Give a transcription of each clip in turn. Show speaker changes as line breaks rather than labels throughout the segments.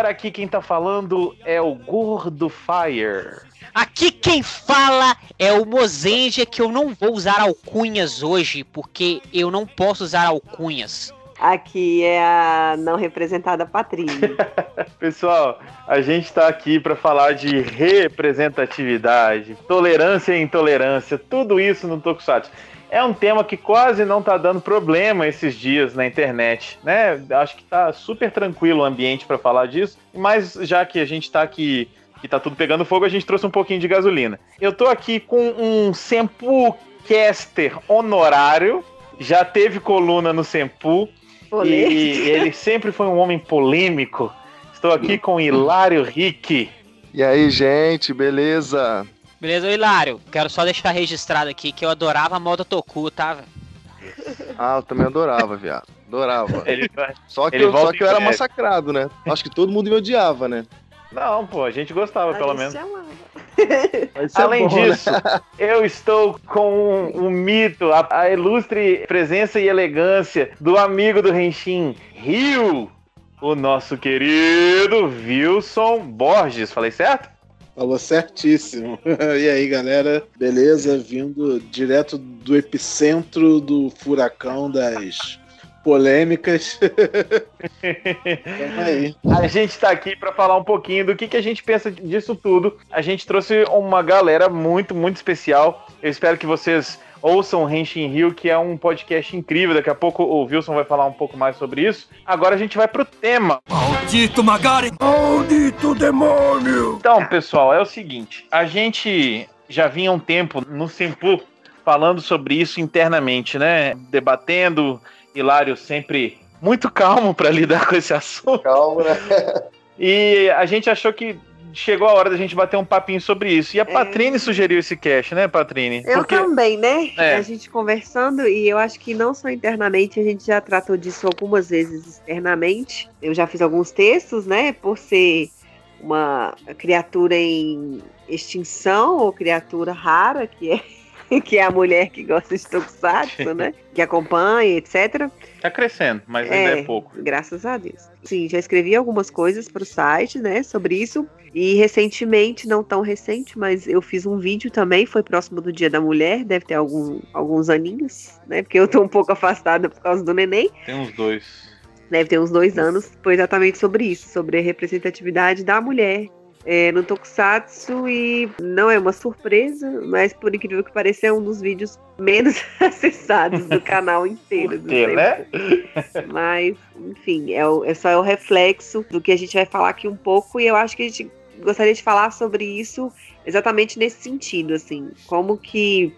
galera, aqui quem tá falando é o Gordo Fire.
Aqui quem fala é o Mozenja, que eu não vou usar alcunhas hoje, porque eu não posso usar alcunhas.
Aqui é a não representada Patrícia.
Pessoal, a gente está aqui para falar de representatividade, tolerância e intolerância, tudo isso no Tokusatsu. É um tema que quase não está dando problema esses dias na internet, né? Acho que está super tranquilo o ambiente para falar disso, mas já que a gente está aqui que tá tudo pegando fogo, a gente trouxe um pouquinho de gasolina. Eu tô aqui com um Sempu caster honorário, já teve coluna no Sempu, e ele sempre foi um homem polêmico. Estou aqui com Hilário Rick.
E aí, gente, beleza?
Beleza, Hilário? Quero só deixar registrado aqui que eu adorava a moda Toku, tá?
Ah, eu também adorava, viado. Adorava. Ele, só que, eu, só que eu era massacrado, né? Acho que todo mundo me odiava, né?
Não, pô, a gente gostava, a pelo menos. Além bom, né? disso, né? eu estou com um, um mito, a, a, ilustre presença e elegância do amigo do Renshin, Rio, o nosso querido Wilson Borges. Falei certo?
Falou certíssimo. E aí, galera? Beleza? Vindo direto do epicentro do furacão das polêmicas.
aí. A gente está aqui para falar um pouquinho do que, que a gente pensa disso tudo. A gente trouxe uma galera muito, muito especial. Eu espero que vocês ouçam Henshin Rio, que é um podcast incrível. Daqui a pouco o Wilson vai falar um pouco mais sobre isso. Agora a gente vai pro tema.
Maldito Magari! Maldito demônio!
Então, pessoal, é o seguinte. A gente já vinha um tempo no Simpu falando sobre isso internamente, né? Debatendo Hilário sempre muito calmo para lidar com esse assunto.
Calmo, né?
E a gente achou que chegou a hora da gente bater um papinho sobre isso. E a é. Patrine sugeriu esse cast, né, Patrine?
Eu Porque... também, né? É. A gente conversando, e eu acho que não só internamente, a gente já tratou disso algumas vezes externamente. Eu já fiz alguns textos, né? Por ser uma criatura em extinção, ou criatura rara, que é que é a mulher que gosta de tokusatsu, né? Que acompanha, etc.
Tá crescendo, mas ainda é, é pouco.
Graças a Deus. Sim, já escrevi algumas coisas para o site, né, sobre isso. E recentemente, não tão recente, mas eu fiz um vídeo também, foi próximo do Dia da Mulher, deve ter algum, alguns aninhos, né? Porque eu tô um pouco afastada por causa do neném.
Tem uns dois.
Deve ter uns dois anos, foi exatamente sobre isso, sobre a representatividade da mulher é, no Tokusatsu e não é uma surpresa, mas por incrível que pareça é um dos vídeos menos acessados do canal inteiro.
Por quê, né?
Mas, enfim, é, o, é só o reflexo do que a gente vai falar aqui um pouco e eu acho que a gente gostaria de falar sobre isso exatamente nesse sentido, assim, como que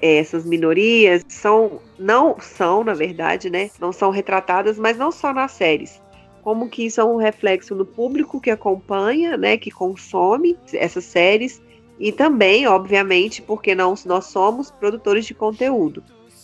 é, essas minorias são, não são, na verdade, né, não são retratadas, mas não só nas séries, como que isso é um reflexo no público que acompanha, né, que consome essas séries e também, obviamente, porque não nós somos produtores de conteúdo.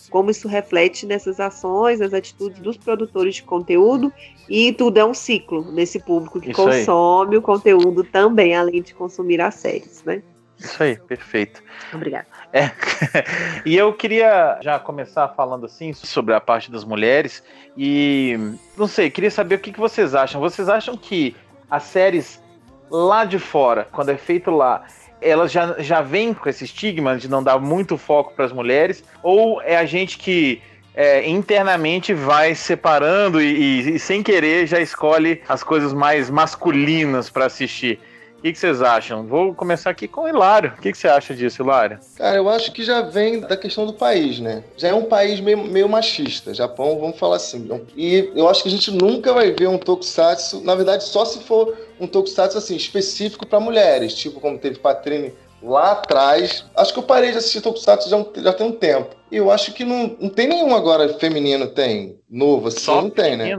Como isso reflete nessas ações, nas atitudes dos produtores de conteúdo e tudo é um ciclo nesse público que isso consome aí. o conteúdo também, além de consumir as séries, né?
Isso aí, perfeito.
Obrigada.
É. e eu queria já começar falando assim sobre a parte das mulheres e não sei, queria saber o que, que vocês acham. Vocês acham que as séries lá de fora, quando é feito lá, elas já, já vêm com esse estigma de não dar muito foco para as mulheres? Ou é a gente que é, internamente vai separando e, e, e, sem querer já escolhe as coisas mais masculinas para assistir? O que, que, vocês acham? Vou começar aqui com o Hilário. O que, que, você acha disso, Hilário?
Cara, eu acho que já vem da questão do país, né? Já é um país meio, meio machista. Japão, vamos falar assim. E eu acho que a gente nunca vai ver um tokusatsu, na verdade, só se for um tokusatsu assim, específico para mulheres, tipo como teve Patrine lá atrás. Acho que eu parei de assistir Tokusatsu já, já tem um tempo. E eu acho que não, não tem nenhum agora feminino, tem? Novo assim, Só não tem, né?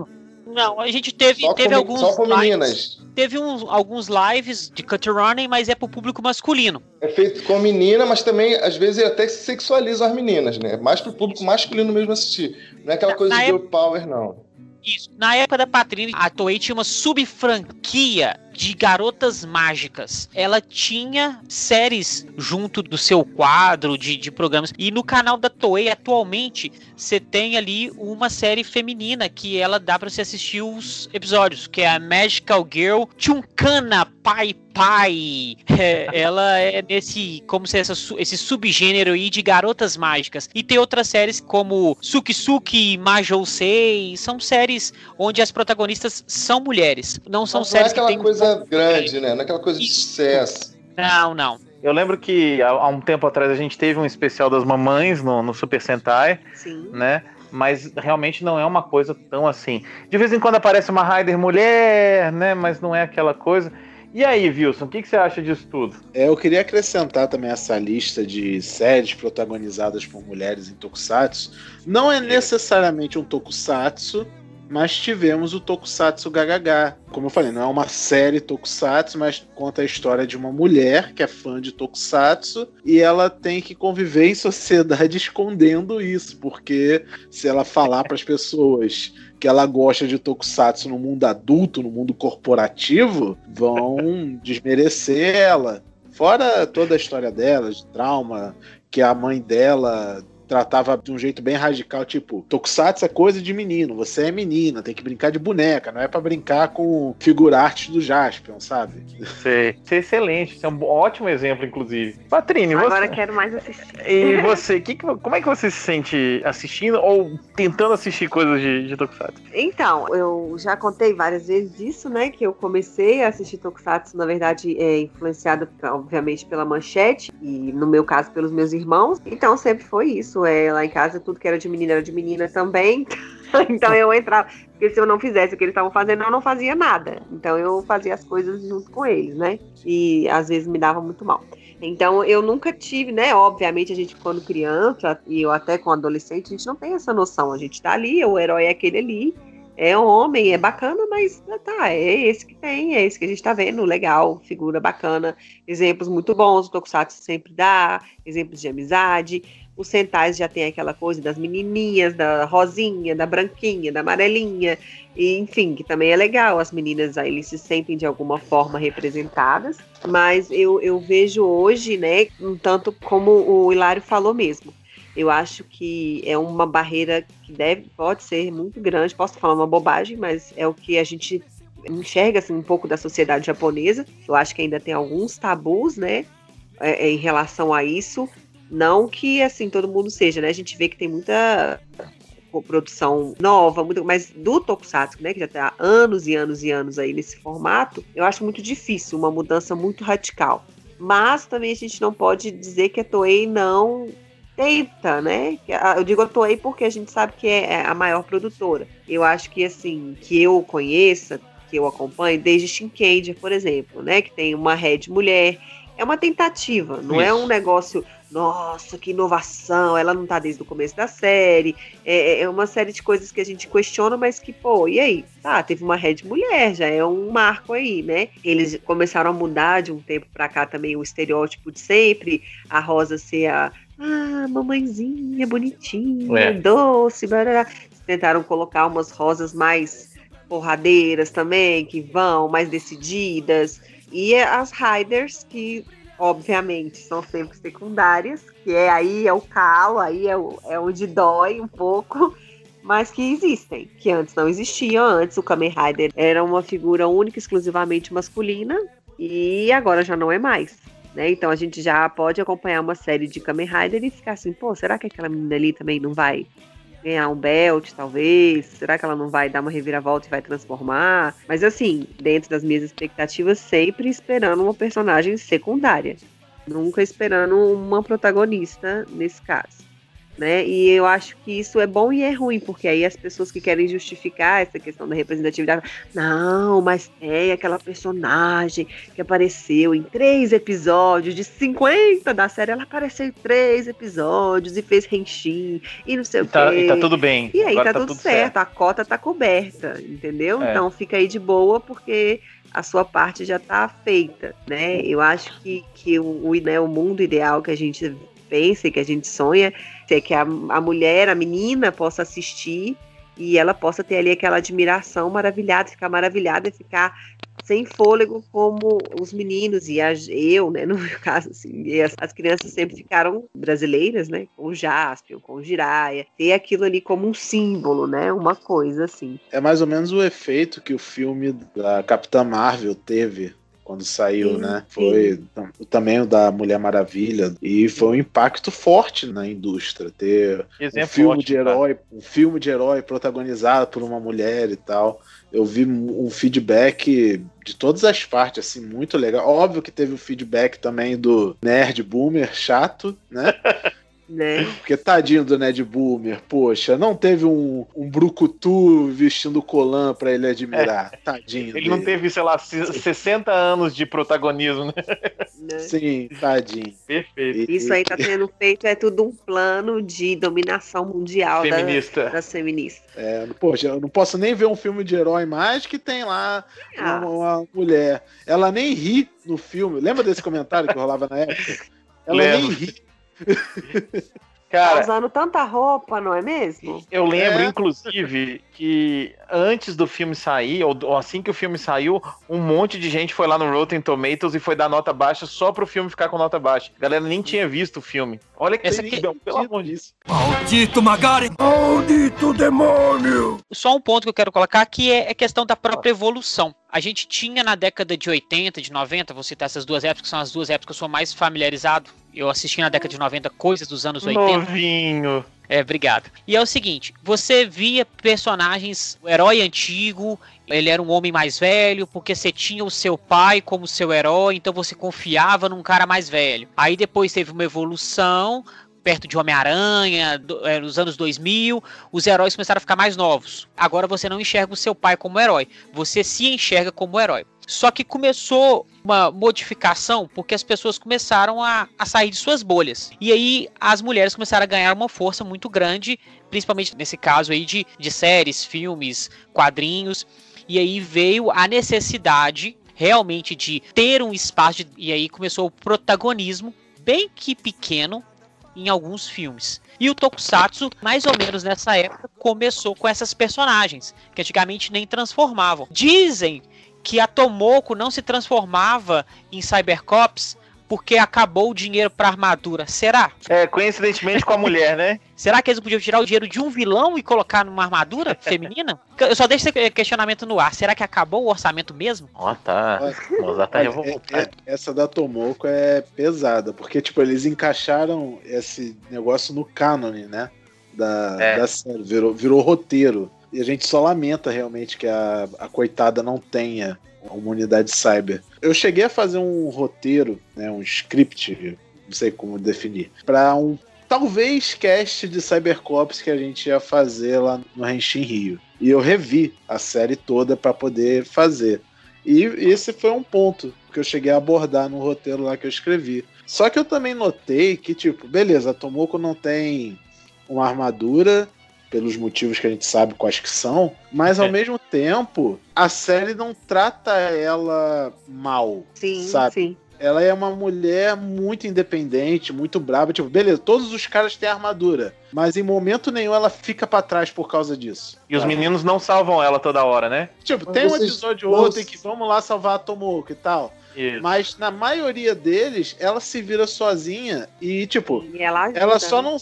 Não, a gente teve, só teve com, alguns.
Só com meninas.
teve uns, alguns lives de cut running, mas é pro público masculino.
É feito com menina, mas também, às vezes, até sexualiza as meninas, né? Mais pro público masculino mesmo assistir. Não é aquela coisa na de época... power, não.
Isso. Na época da Patrine, a Toei tinha uma subfranquia de garotas mágicas. Ela tinha séries junto do seu quadro de, de programas. E no canal da Toei, atualmente, você tem ali uma série feminina que ela dá para você assistir os episódios, que é a Magical Girl Chunkana Pai Pai. É, ela é nesse, como se essa, esse subgênero aí de garotas mágicas. E tem outras séries como Suki Suki, Majou Sei, são séries onde as protagonistas são mulheres. Não são
Mas
séries
não é
que tem
coisa grande, né? Não é aquela coisa de sucesso.
Não, não.
Eu lembro que há, há um tempo atrás a gente teve um especial das mamães no, no Super Sentai,
Sim.
né? Mas realmente não é uma coisa tão assim. De vez em quando aparece uma Raider mulher, né? Mas não é aquela coisa. E aí, Wilson, o que, que você acha disso tudo?
É, eu queria acrescentar também essa lista de séries protagonizadas por mulheres em Tokusatsu. Não é necessariamente um Tokusatsu, mas tivemos o Tokusatsu Gagaga. Como eu falei, não é uma série Tokusatsu, mas conta a história de uma mulher que é fã de Tokusatsu e ela tem que conviver em sociedade escondendo isso, porque se ela falar para as pessoas que ela gosta de Tokusatsu no mundo adulto, no mundo corporativo, vão desmerecer ela. Fora toda a história dela, de trauma, que a mãe dela tratava de um jeito bem radical, tipo, Tokusatsu é coisa de menino, você é menina, tem que brincar de boneca, não é pra brincar com figura arte do Jaspion, sabe?
Sei. Isso é excelente, isso é um ótimo exemplo, inclusive. Patrine,
Agora
você.
quero mais assistir.
E você, que que- como é que você se sente assistindo ou tentando assistir coisas de, de Tokusatsu?
Então, eu já contei várias vezes isso, né? Que eu comecei a assistir Tokusatsu, na verdade, é influenciada, obviamente, pela manchete, e no meu caso, pelos meus irmãos. Então, sempre foi isso. É, lá em casa, tudo que era de menina era de menina também. então, eu entrava. Porque se eu não fizesse o que eles estavam fazendo, eu não fazia nada. Então, eu fazia as coisas junto com eles, né? E às vezes me dava muito mal. Então, eu nunca tive, né? Obviamente, a gente, quando criança, e eu até com adolescente, a gente não tem essa noção. A gente tá ali, o herói é aquele ali, é homem, é bacana, mas tá, é esse que tem, é esse que a gente tá vendo, legal, figura bacana, exemplos muito bons, o Tokusatsu sempre dá, exemplos de amizade. Os Sentais já tem aquela coisa das menininhas, da rosinha, da branquinha, da amarelinha, e, enfim, que também é legal. As meninas aí se sentem de alguma forma representadas, mas eu, eu vejo hoje, né, um tanto como o Hilário falou mesmo. Eu acho que é uma barreira que deve, pode ser muito grande. Posso falar uma bobagem, mas é o que a gente enxerga assim, um pouco da sociedade japonesa. Eu acho que ainda tem alguns tabus, né, é, é, em relação a isso. Não que assim todo mundo seja, né? A gente vê que tem muita produção nova, muito, mas do Tokusatsu, né, que já está há anos e anos e anos aí nesse formato, eu acho muito difícil, uma mudança muito radical. Mas também a gente não pode dizer que a Toei não tenta, né? Eu digo a Toei porque a gente sabe que é a maior produtora. Eu acho que assim, que eu conheça, que eu acompanho, desde Shinkenger, por exemplo, né, que tem uma head mulher, é uma tentativa, não é
Isso.
um negócio nossa, que inovação, ela não tá desde o começo da série. É, é uma série de coisas que a gente questiona, mas que, pô, e aí? Tá, teve uma Red Mulher, já é um marco aí, né? Eles começaram a mudar de um tempo pra cá também o estereótipo de sempre, a Rosa ser a. Ah, mamãezinha, bonitinha,
É.
doce, barará. Tentaram colocar umas rosas mais porradeiras também, que vão, mais decididas. E as Riders, que obviamente, são sempre secundárias, que é aí é o calo, aí é, o, é onde dói um pouco, mas que existem, que antes não existiam. Antes o Kamen Rider era uma figura única, exclusivamente masculina, e agora já não é mais. Né? Então a gente já pode acompanhar uma série de Kamen Rider e ficar assim, pô, será que aquela menina ali também não vai ganhar um belt, talvez? Será que ela não vai dar uma reviravolta e vai transformar? Mas assim, dentro das minhas expectativas, sempre esperando uma personagem secundária. Nunca esperando uma protagonista nesse caso. Né? E eu acho que isso é bom e é ruim, porque aí as pessoas que querem justificar essa questão da representatividade, não, mas tem aquela personagem que apareceu em três episódios de 50 da série, ela apareceu em três episódios e fez Henshin e não sei
E
o
tá,
quê.
e tá tudo bem.
E aí
Agora
tá, tudo, certo, a cota tá coberta, entendeu?
É.
Então fica aí de boa, porque a sua parte já tá feita, né? Eu acho que, que o, o, né, o mundo ideal que a gente pensa e que a gente sonha é que a, a mulher, a menina, possa assistir e ela possa ter ali aquela admiração maravilhada, ficar maravilhada e ficar sem fôlego como os meninos e a, eu, né, no meu caso, assim, as, as, crianças sempre ficaram brasileiras, né, com o Jaspion, com o Jiraya, ter aquilo ali como um símbolo, né, uma coisa assim.
É mais ou menos o efeito que o filme da Capitã Marvel teve quando saiu, sim, né? Foi sim. também o da Mulher Maravilha e foi um impacto forte na indústria ter Exemplo um filme ótimo, de herói, cara. um filme de herói protagonizado por uma mulher e tal. Eu vi um feedback de todas as partes, assim, muito legal. Óbvio que teve o feedback também do nerd boomer chato, né?
Né?
Porque tadinho do Ned Boomer, poxa, não teve um, um brucutu vestindo colã pra ele admirar. É. Tadinho.
Ele
dele.
não teve, sei lá, 60 anos de protagonismo, né?
né? Sim, tadinho.
Perfeito.
Isso aí tá sendo feito, é tudo um plano de dominação mundial
Feminista.
Da, das feministas.
É, poxa, eu não posso nem ver um filme de herói mais que tem lá ah. uma, uma mulher. Ela nem ri no filme. Lembra desse comentário que rolava na época? Ela
Lembro.
nem ri
Cara, tá usando tanta roupa, não é mesmo?
Eu lembro,
É.
inclusive, que antes do filme sair, ou, ou assim que o filme saiu, um monte de gente foi lá no Rotten Tomatoes e foi dar nota baixa só pro filme ficar com nota baixa. A galera nem tinha visto o filme. Olha que
Essa aqui-
terrível, pelo amor Deus.
Maldito Magari! Maldito demônio!
Só um ponto que eu quero colocar aqui é a questão da própria evolução. A gente tinha na década de 80, de 90, vou citar essas duas épocas, que são as duas épocas que eu sou mais familiarizado. Eu assisti na década de 90 coisas dos anos 80.
Novinho.
É, obrigado. E é o seguinte, você via personagens, o herói antigo, ele era um homem mais velho, porque você tinha o seu pai como seu herói, então você confiava num cara mais velho. Aí depois teve uma evolução, perto de Homem-Aranha, é, nos anos 2000, os heróis começaram a ficar mais novos. Agora você não enxerga o seu pai como herói, você se enxerga como herói. Só que começou uma modificação porque as pessoas começaram a, a sair de suas bolhas. E aí as mulheres começaram a ganhar uma força muito grande, principalmente nesse caso aí de, de séries, filmes, quadrinhos. E aí veio a necessidade realmente de ter um espaço, de- e aí começou o protagonismo, bem que pequeno, em alguns filmes. E o Tokusatsu, mais ou menos nessa época, começou com essas personagens, que antigamente nem transformavam. Dizem que a Tomoko não se transformava em Cybercops porque acabou o dinheiro para armadura. Será?
É, coincidentemente com a mulher, né?
Será que eles podiam tirar o dinheiro de um vilão e colocar numa armadura feminina? Eu só deixo esse questionamento no ar. Será que acabou o orçamento mesmo?
Ó, tá. Mozart tá revoltado.
é- é- essa da Tomoko é pesada, porque tipo, eles encaixaram esse negócio no cânone, né? Da,
É.
da série, virou, virou roteiro. E a gente só lamenta realmente que a, a coitada não tenha uma unidade cyber. Eu cheguei a fazer um roteiro, né, um script, não sei como definir, para um talvez cast de Cybercops que a gente ia fazer lá no Henshin Rio. E eu revi a série toda para poder fazer. E esse foi um ponto que eu cheguei a abordar no roteiro lá que eu escrevi. Só que eu também notei que, tipo, beleza, a Tomoko não tem uma armadura, pelos motivos que a gente sabe quais que são, mas ao
É.
mesmo tempo, a série não trata ela mal.
Sim,
Sabe?
sim.
Ela é uma mulher muito independente, muito brava. Tipo, beleza, todos os caras têm armadura, mas em momento nenhum ela fica pra trás por causa disso.
E os meninos não salvam ela toda hora, né?
Tipo,
Mas
tem um episódio ou outro em que vamos lá salvar a Tomoko e tal.
Isso.
Mas na maioria deles, ela se vira sozinha e, tipo,
E ela, ajuda,
ela só
né?
não.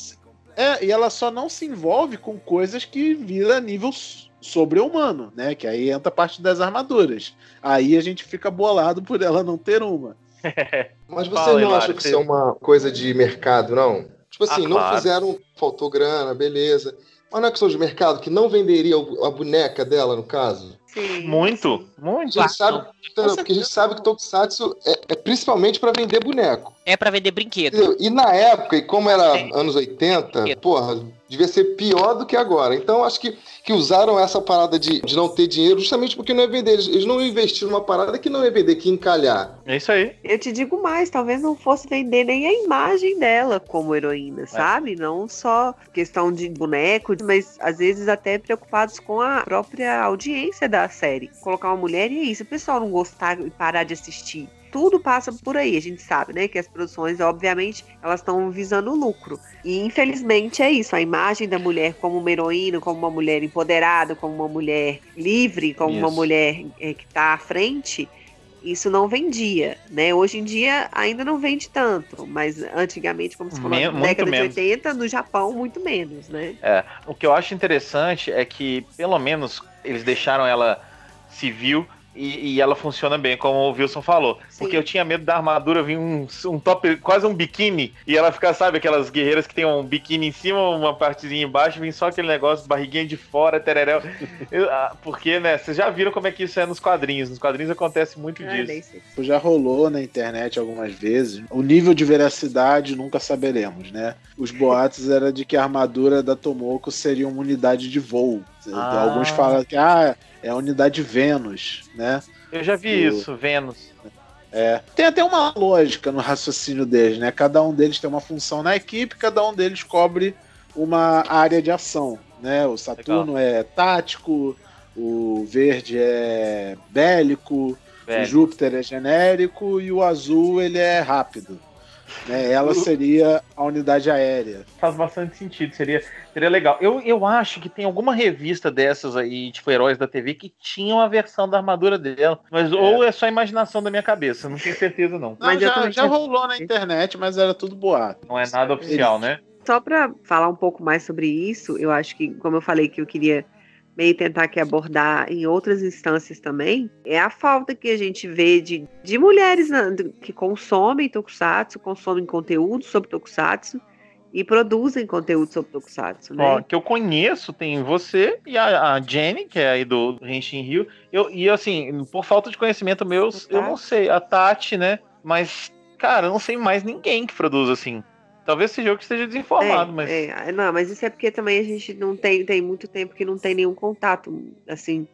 É, e ela só não se envolve com coisas que vira nível sobre-humano, né? Que aí entra a parte das armaduras. Aí a gente fica bolado por ela não ter uma.
Mas
Fala,
vocês não acham que
você-
isso é uma coisa de mercado, não? Tipo assim,
Ah,
não
claro.
fizeram, faltou grana, beleza. Mas não é questão de mercado que não venderia a boneca dela, no caso?
Sim,
Muito,
sim.
A
muito.
gente sabe, porque a gente sabe que Tokusatsu é, é principalmente para vender boneco.
É pra vender brinquedo.
Entendeu? E na época, e como era
Sim.
anos 80,
Sim.
porra, devia ser pior do que agora. Então acho que, que usaram essa parada de, de não ter dinheiro justamente porque não ia vender. Eles, eles não investiram numa parada que não ia vender, que ia encalhar.
É isso aí.
Eu te digo mais, talvez não fosse vender nem a imagem dela como heroína,
É.
sabe? Não só questão de boneco, mas às vezes até preocupados com a própria audiência da série. Colocar uma mulher e é isso, o pessoal não gostar e parar de assistir. Tudo passa por aí. A gente sabe, né, que as produções, obviamente, elas estão visando lucro. E infelizmente é isso. A imagem da mulher como uma heroína, como uma mulher empoderada, como uma mulher livre, como
Isso.
uma mulher é, que está à frente isso não vendia, né? Hoje em dia ainda não vende tanto, mas antigamente, como você falou, na década
menos.
de 80, no Japão, muito menos, né?
O que eu acho interessante é que, pelo menos, eles deixaram ela civil e, e ela funciona bem, como o Wilson falou.
Sim.
Porque eu tinha medo da armadura vir um, um top, quase um biquíni, e ela ficar, sabe, aquelas guerreiras que tem um biquíni em cima, uma partezinha embaixo, vem só aquele negócio, barriguinha de fora, tereréu. Eu- ah, porque, né, vocês já viram como é que isso é nos quadrinhos. Nos quadrinhos acontece muito
Ah, nem
disso.
sei.
Já rolou na internet algumas vezes. O nível de veracidade nunca saberemos, né? Os boatos era de que a armadura da Tomoko seria uma unidade de voo.
Ah.
Alguns falam que ah, é a unidade Vênus, né?
Eu já vi
O-
isso, Vênus.
É. Tem até uma lógica no raciocínio deles, né? Cada um deles tem uma função na equipe, cada um deles cobre uma área de ação, né? O Saturno é tático, o verde é bélico, o. Júpiter é genérico e o azul ele é rápido. Né? Ela seria a unidade aérea.
Faz bastante sentido, seria, seria legal. Eu, eu acho que tem alguma revista dessas aí, tipo Heróis da TV, que tinha uma versão da armadura dela. Mas ou é só imaginação da minha cabeça, não tenho certeza não.
Não,
Mas
já,
também
já rolou na internet, mas era tudo boato.
Não é nada oficial, né?
Só para falar um pouco mais sobre isso, eu acho que, como eu falei, que eu queria meio tentar aqui abordar em outras instâncias também, é a falta que a gente vê de, de mulheres que consomem tokusatsu, consomem conteúdo sobre tokusatsu e produzem conteúdo sobre tokusatsu, né?
Ó, que eu conheço, tem você e a, a Jenny, que é aí do Henshin Rio. Eu, e assim, por falta de conhecimento meu, eu não sei. A Tati, né? Mas, cara, eu não sei mais ninguém que produz assim. Talvez seja eu que esteja desinformado,
é,
mas.
é, não, mas isso é porque também a gente não tem, tem muito tempo que não tem nenhum contato, assim,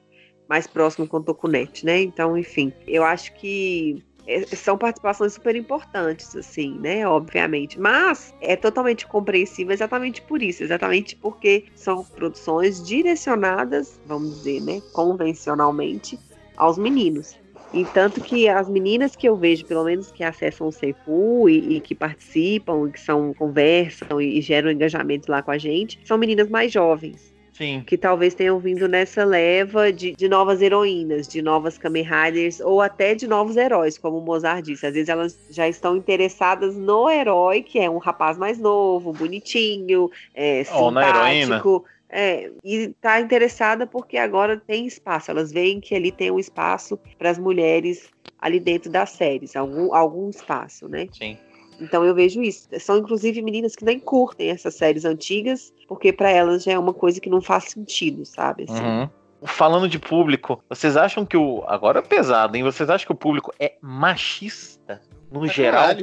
mais próximo com o Tokunet, né? Então, enfim, eu acho que é, são participações super importantes, assim, né? Obviamente. Mas é totalmente compreensível exatamente por isso, exatamente porque são produções direcionadas, vamos dizer, né? Convencionalmente, aos meninos. E tanto que as meninas que eu vejo, pelo menos que acessam o Seifu e, e que participam, e que são, conversam e, e geram engajamento lá com a gente, são meninas mais jovens
Sim.
que talvez tenham vindo nessa leva de, de novas heroínas, de novas Kamen Riders ou até de novos heróis, como o Mozart disse. Às vezes elas já estão interessadas no herói, que é um rapaz mais novo, bonitinho, é,
Ou na heroína.
É, e tá interessada porque agora tem espaço. Elas veem que ali tem um espaço para as mulheres ali dentro das séries, algum, algum espaço, né?
Sim.
Então eu vejo isso. São inclusive meninas que nem curtem essas séries antigas, porque para elas já é uma coisa que não faz sentido, sabe? Assim.
Uhum. Falando de público, vocês acham que o. Agora é pesado, hein? Vocês acham que o público é machista? No geral?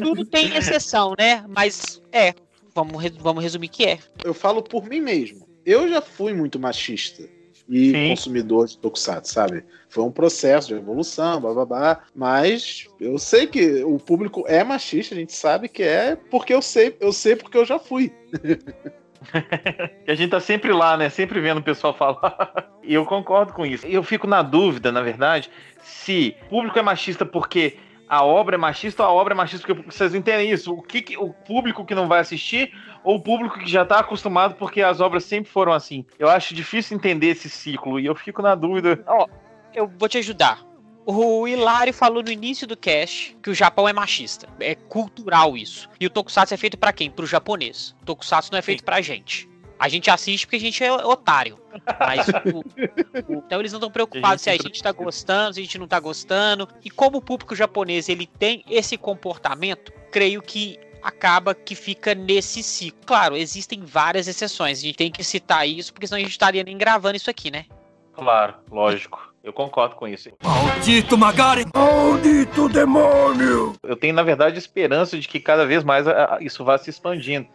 Tudo tem exceção, né? Mas é. Vamos, vamos resumir que é.
Eu falo por mim mesmo. Eu já fui muito machista e
Sim.
consumidor de tokusatsu, sabe? Foi um processo de evolução, bababá. Mas eu sei que o público é machista, a gente sabe que é porque eu sei, eu sei porque eu já fui.
Que a gente tá sempre lá, né? Sempre vendo o pessoal falar. E eu concordo com isso. Eu fico na dúvida, na verdade, se o público é machista porque a obra é machista ou a obra é machista porque vocês entendem isso? O que, que- o público que não vai assistir ou o público que já tá acostumado porque as obras sempre foram assim? Eu acho difícil entender esse ciclo e eu fico na dúvida.
Eu vou te ajudar. O Hilário falou no início do cast que o Japão é machista. É cultural isso. E o Tokusatsu é feito pra quem? Pro japonês. O Tokusatsu não é feito pra gente. A gente assiste porque a gente é otário. Mas o- o- então eles não estão preocupados se a gente tá gostando, se a gente não tá gostando. E como o público japonês ele tem esse comportamento, creio que acaba que fica nesse ciclo. Claro, existem várias exceções. A gente tem que citar isso, porque senão a gente estaria nem gravando isso aqui, né?
Claro, lógico. Eu concordo com isso.
Maldito Magari! Maldito demônio!
Eu tenho, na verdade, esperança de que cada vez mais ah, isso vá se expandindo.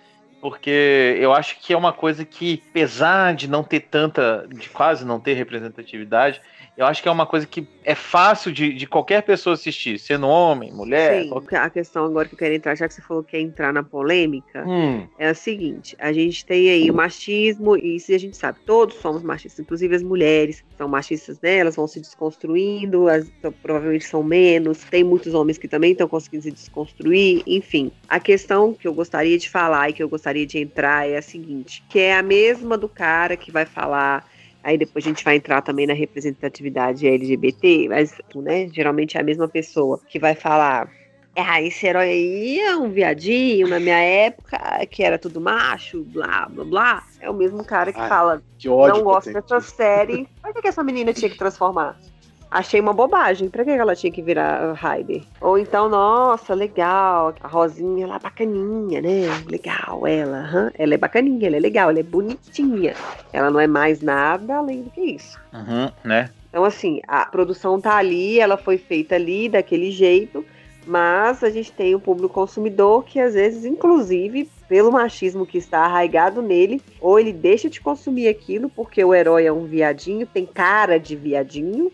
Porque eu acho que é uma coisa que, apesar de não ter tanta, de quase não ter representatividade, Eu acho que é uma coisa que é fácil de, de qualquer pessoa assistir, sendo homem, mulher.
Sim,
qualquer-
a questão agora que eu quero entrar, já que você falou que quer entrar na polêmica,
Hum,
é a seguinte: a gente tem aí o machismo, e isso a gente sabe, todos somos machistas, inclusive as mulheres são machistas, né? Elas vão se desconstruindo, as, então, provavelmente são menos. Tem muitos homens que também estão conseguindo se desconstruir, enfim. A questão que eu gostaria de falar e que eu gostaria de entrar é a seguinte: que é a mesma do cara que vai falar. Aí depois a gente vai entrar também na representatividade LGBT, mas né, geralmente é a mesma pessoa que vai falar ah, esse herói aí é um viadinho na minha época, que era tudo macho, blá, blá, blá. É o mesmo cara que fala,
Que ódio.
não gosto dessa série. Por que, que essa menina tinha que transformar? Achei uma bobagem. Pra que ela tinha que virar Raider? Ou então, nossa, legal. A Rosinha lá, bacaninha, né? Legal, ela. Ela é bacaninha, ela é legal, ela é bonitinha. Ela não é mais nada além do que isso.
uhum, né?
Então, assim, a produção tá ali, ela foi feita ali daquele jeito, mas a gente tem o público consumidor que, às vezes, inclusive, pelo machismo que está arraigado nele, ou ele deixa de consumir aquilo porque o herói é um viadinho, tem cara de viadinho,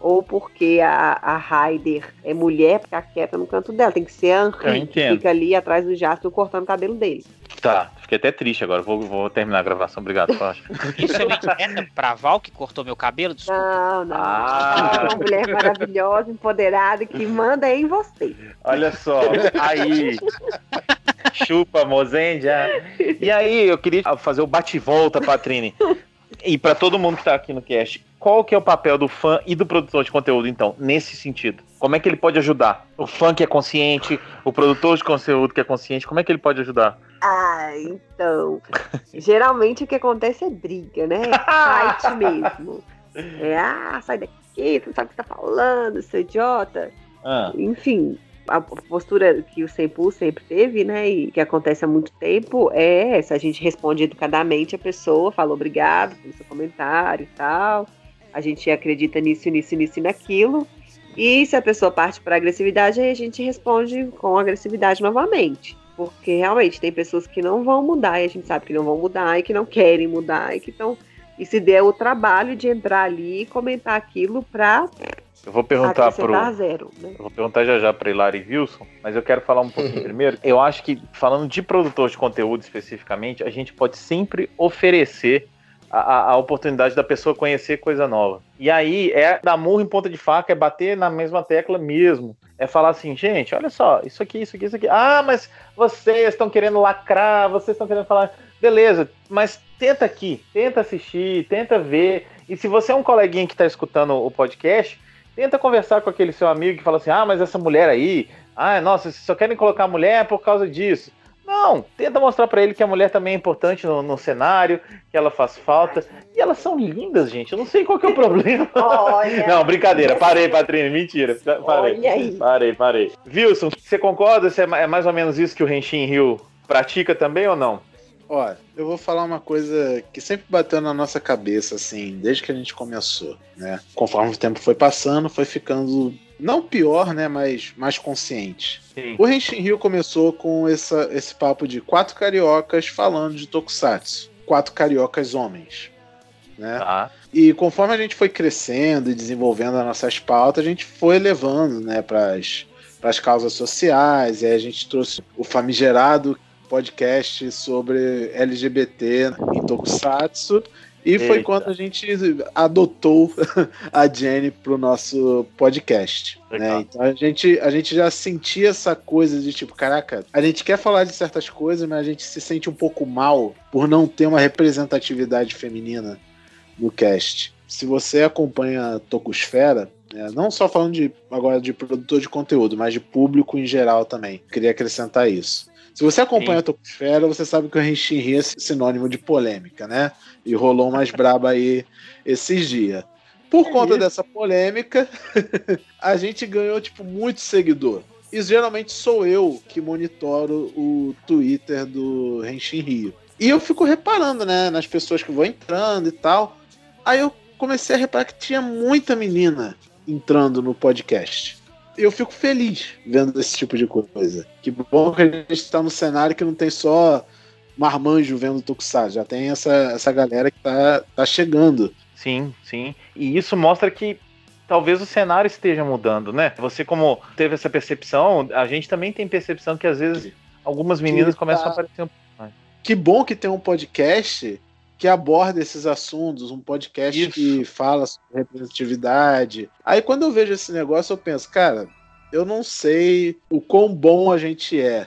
ou porque a, a Ryder é mulher, ficar quieta no canto dela. Tem que ser a
Eu
Henri, que
entendo.
fica ali atrás do Jasper cortando o cabelo dele.
Tá, fiquei até triste agora. Vou, vou terminar a gravação. Obrigado, Fausto.
Isso é uma indireta pra Val que cortou meu cabelo? Desculpa.
Não, não.
Ah.
É uma mulher maravilhosa, empoderada, que manda em você.
Olha só, aí. Chupa, Mozendia. E aí, eu queria fazer o bate-volta, Patrine. E pra todo mundo que tá aqui no cast, qual que é o papel do fã e do produtor de conteúdo, então, nesse sentido? Como é que ele pode ajudar? O fã que é consciente, o produtor de conteúdo que é consciente, como é que ele pode ajudar?
Ah, então. Geralmente o que acontece é briga, né? Fight mesmo. É, ah, sai daqui, você não sabe o que você tá falando, seu idiota.
Ah,
Enfim, a postura que o Sempu sempre teve, né, e que acontece há muito tempo, é essa. A gente responde educadamente a pessoa, fala obrigado pelo seu comentário e tal. A gente acredita nisso, nisso, nisso e naquilo. E se a pessoa parte para agressividade, aí a gente responde com agressividade novamente. Porque realmente tem pessoas que não vão mudar, e a gente sabe que não vão mudar, e que não querem mudar, e que estão. E se der o trabalho de entrar ali e comentar aquilo para
eu vou perguntar pro.
acrescentar zero, né?
Eu vou perguntar já já pra Hilary Wilson, mas eu quero falar um pouquinho primeiro. Eu acho que, falando de produtor de conteúdo especificamente, a gente pode sempre oferecer a, a- a oportunidade da pessoa conhecer coisa nova. E aí é dar murro em ponta de faca, é bater na mesma tecla mesmo. É falar assim, gente, olha só, isso aqui, isso aqui, isso aqui. Ah, mas vocês estão querendo lacrar, vocês estão querendo falar. Beleza, mas tenta aqui, tenta assistir, tenta ver. E se você é um coleguinha que está escutando o podcast, tenta conversar com aquele seu amigo que fala assim: ah, mas essa mulher aí, ah, nossa, vocês só querem colocar a mulher por causa disso. Não, tenta mostrar pra ele que a mulher também é importante no, no cenário, que ela faz falta. E elas são lindas, gente. Eu não sei qual que é o problema.
Olha.
Não, brincadeira. Parei, Patrícia. Mentira. Parei.
Olha aí.
Parei, parei. Wilson, você concorda? Você é é mais ou menos isso que o Renshin Rio pratica também ou não?
Ó, eu vou falar uma coisa que sempre bateu na nossa cabeça, assim, desde que a gente começou, né? Conforme o tempo foi passando, foi ficando não pior, né, mas mais consciente.
Sim.
O Henshin Rio começou com essa, esse papo de quatro cariocas falando de Tokusatsu. Quatro cariocas homens, né?
Tá.
E conforme a gente foi crescendo e desenvolvendo as nossas pautas, a gente foi levando, né, para as causas sociais, e aí a gente trouxe o famigerado podcast sobre LGBT em Tokusatsu. E foi
Eita.
quando a gente adotou a Jenny pro nosso podcast. Né? Então a gente, a gente já sentia essa coisa de tipo, caraca, a gente quer falar de certas coisas, mas a gente se sente um pouco mal por não ter uma representatividade feminina no cast. Se você acompanha Tocosfera, né, não só falando de agora de produtor de conteúdo, mas de público em geral também, queria acrescentar isso. Se você acompanha
Sim.
a Tocosfera, você sabe que o Renshin é sinônimo de polêmica, né? E rolou umas braba aí esses dias. Por
Que
conta
isso?
dessa polêmica, a gente ganhou, tipo, muito seguidor. E geralmente sou eu que monitoro o Twitter do Renshin Rio. E eu fico reparando, né, nas pessoas que vão entrando e tal. Aí eu comecei a reparar que tinha muita menina entrando no podcast. Eu fico feliz vendo esse tipo de coisa. Que bom que a gente está no cenário que não tem só marmanjo vendo Tokusatsu, já tem essa, essa galera que tá, tá chegando
Sim, sim. E isso mostra que talvez o cenário esteja mudando, né? Você, como teve essa percepção, a gente também tem percepção que às vezes algumas meninas
Que
começam
tá-
a aparecer um
Que bom que tem um podcast que aborda esses assuntos, um podcast
Isso.
que fala sobre representatividade. Aí quando eu vejo esse negócio, eu penso, cara, eu não sei o quão bom a gente é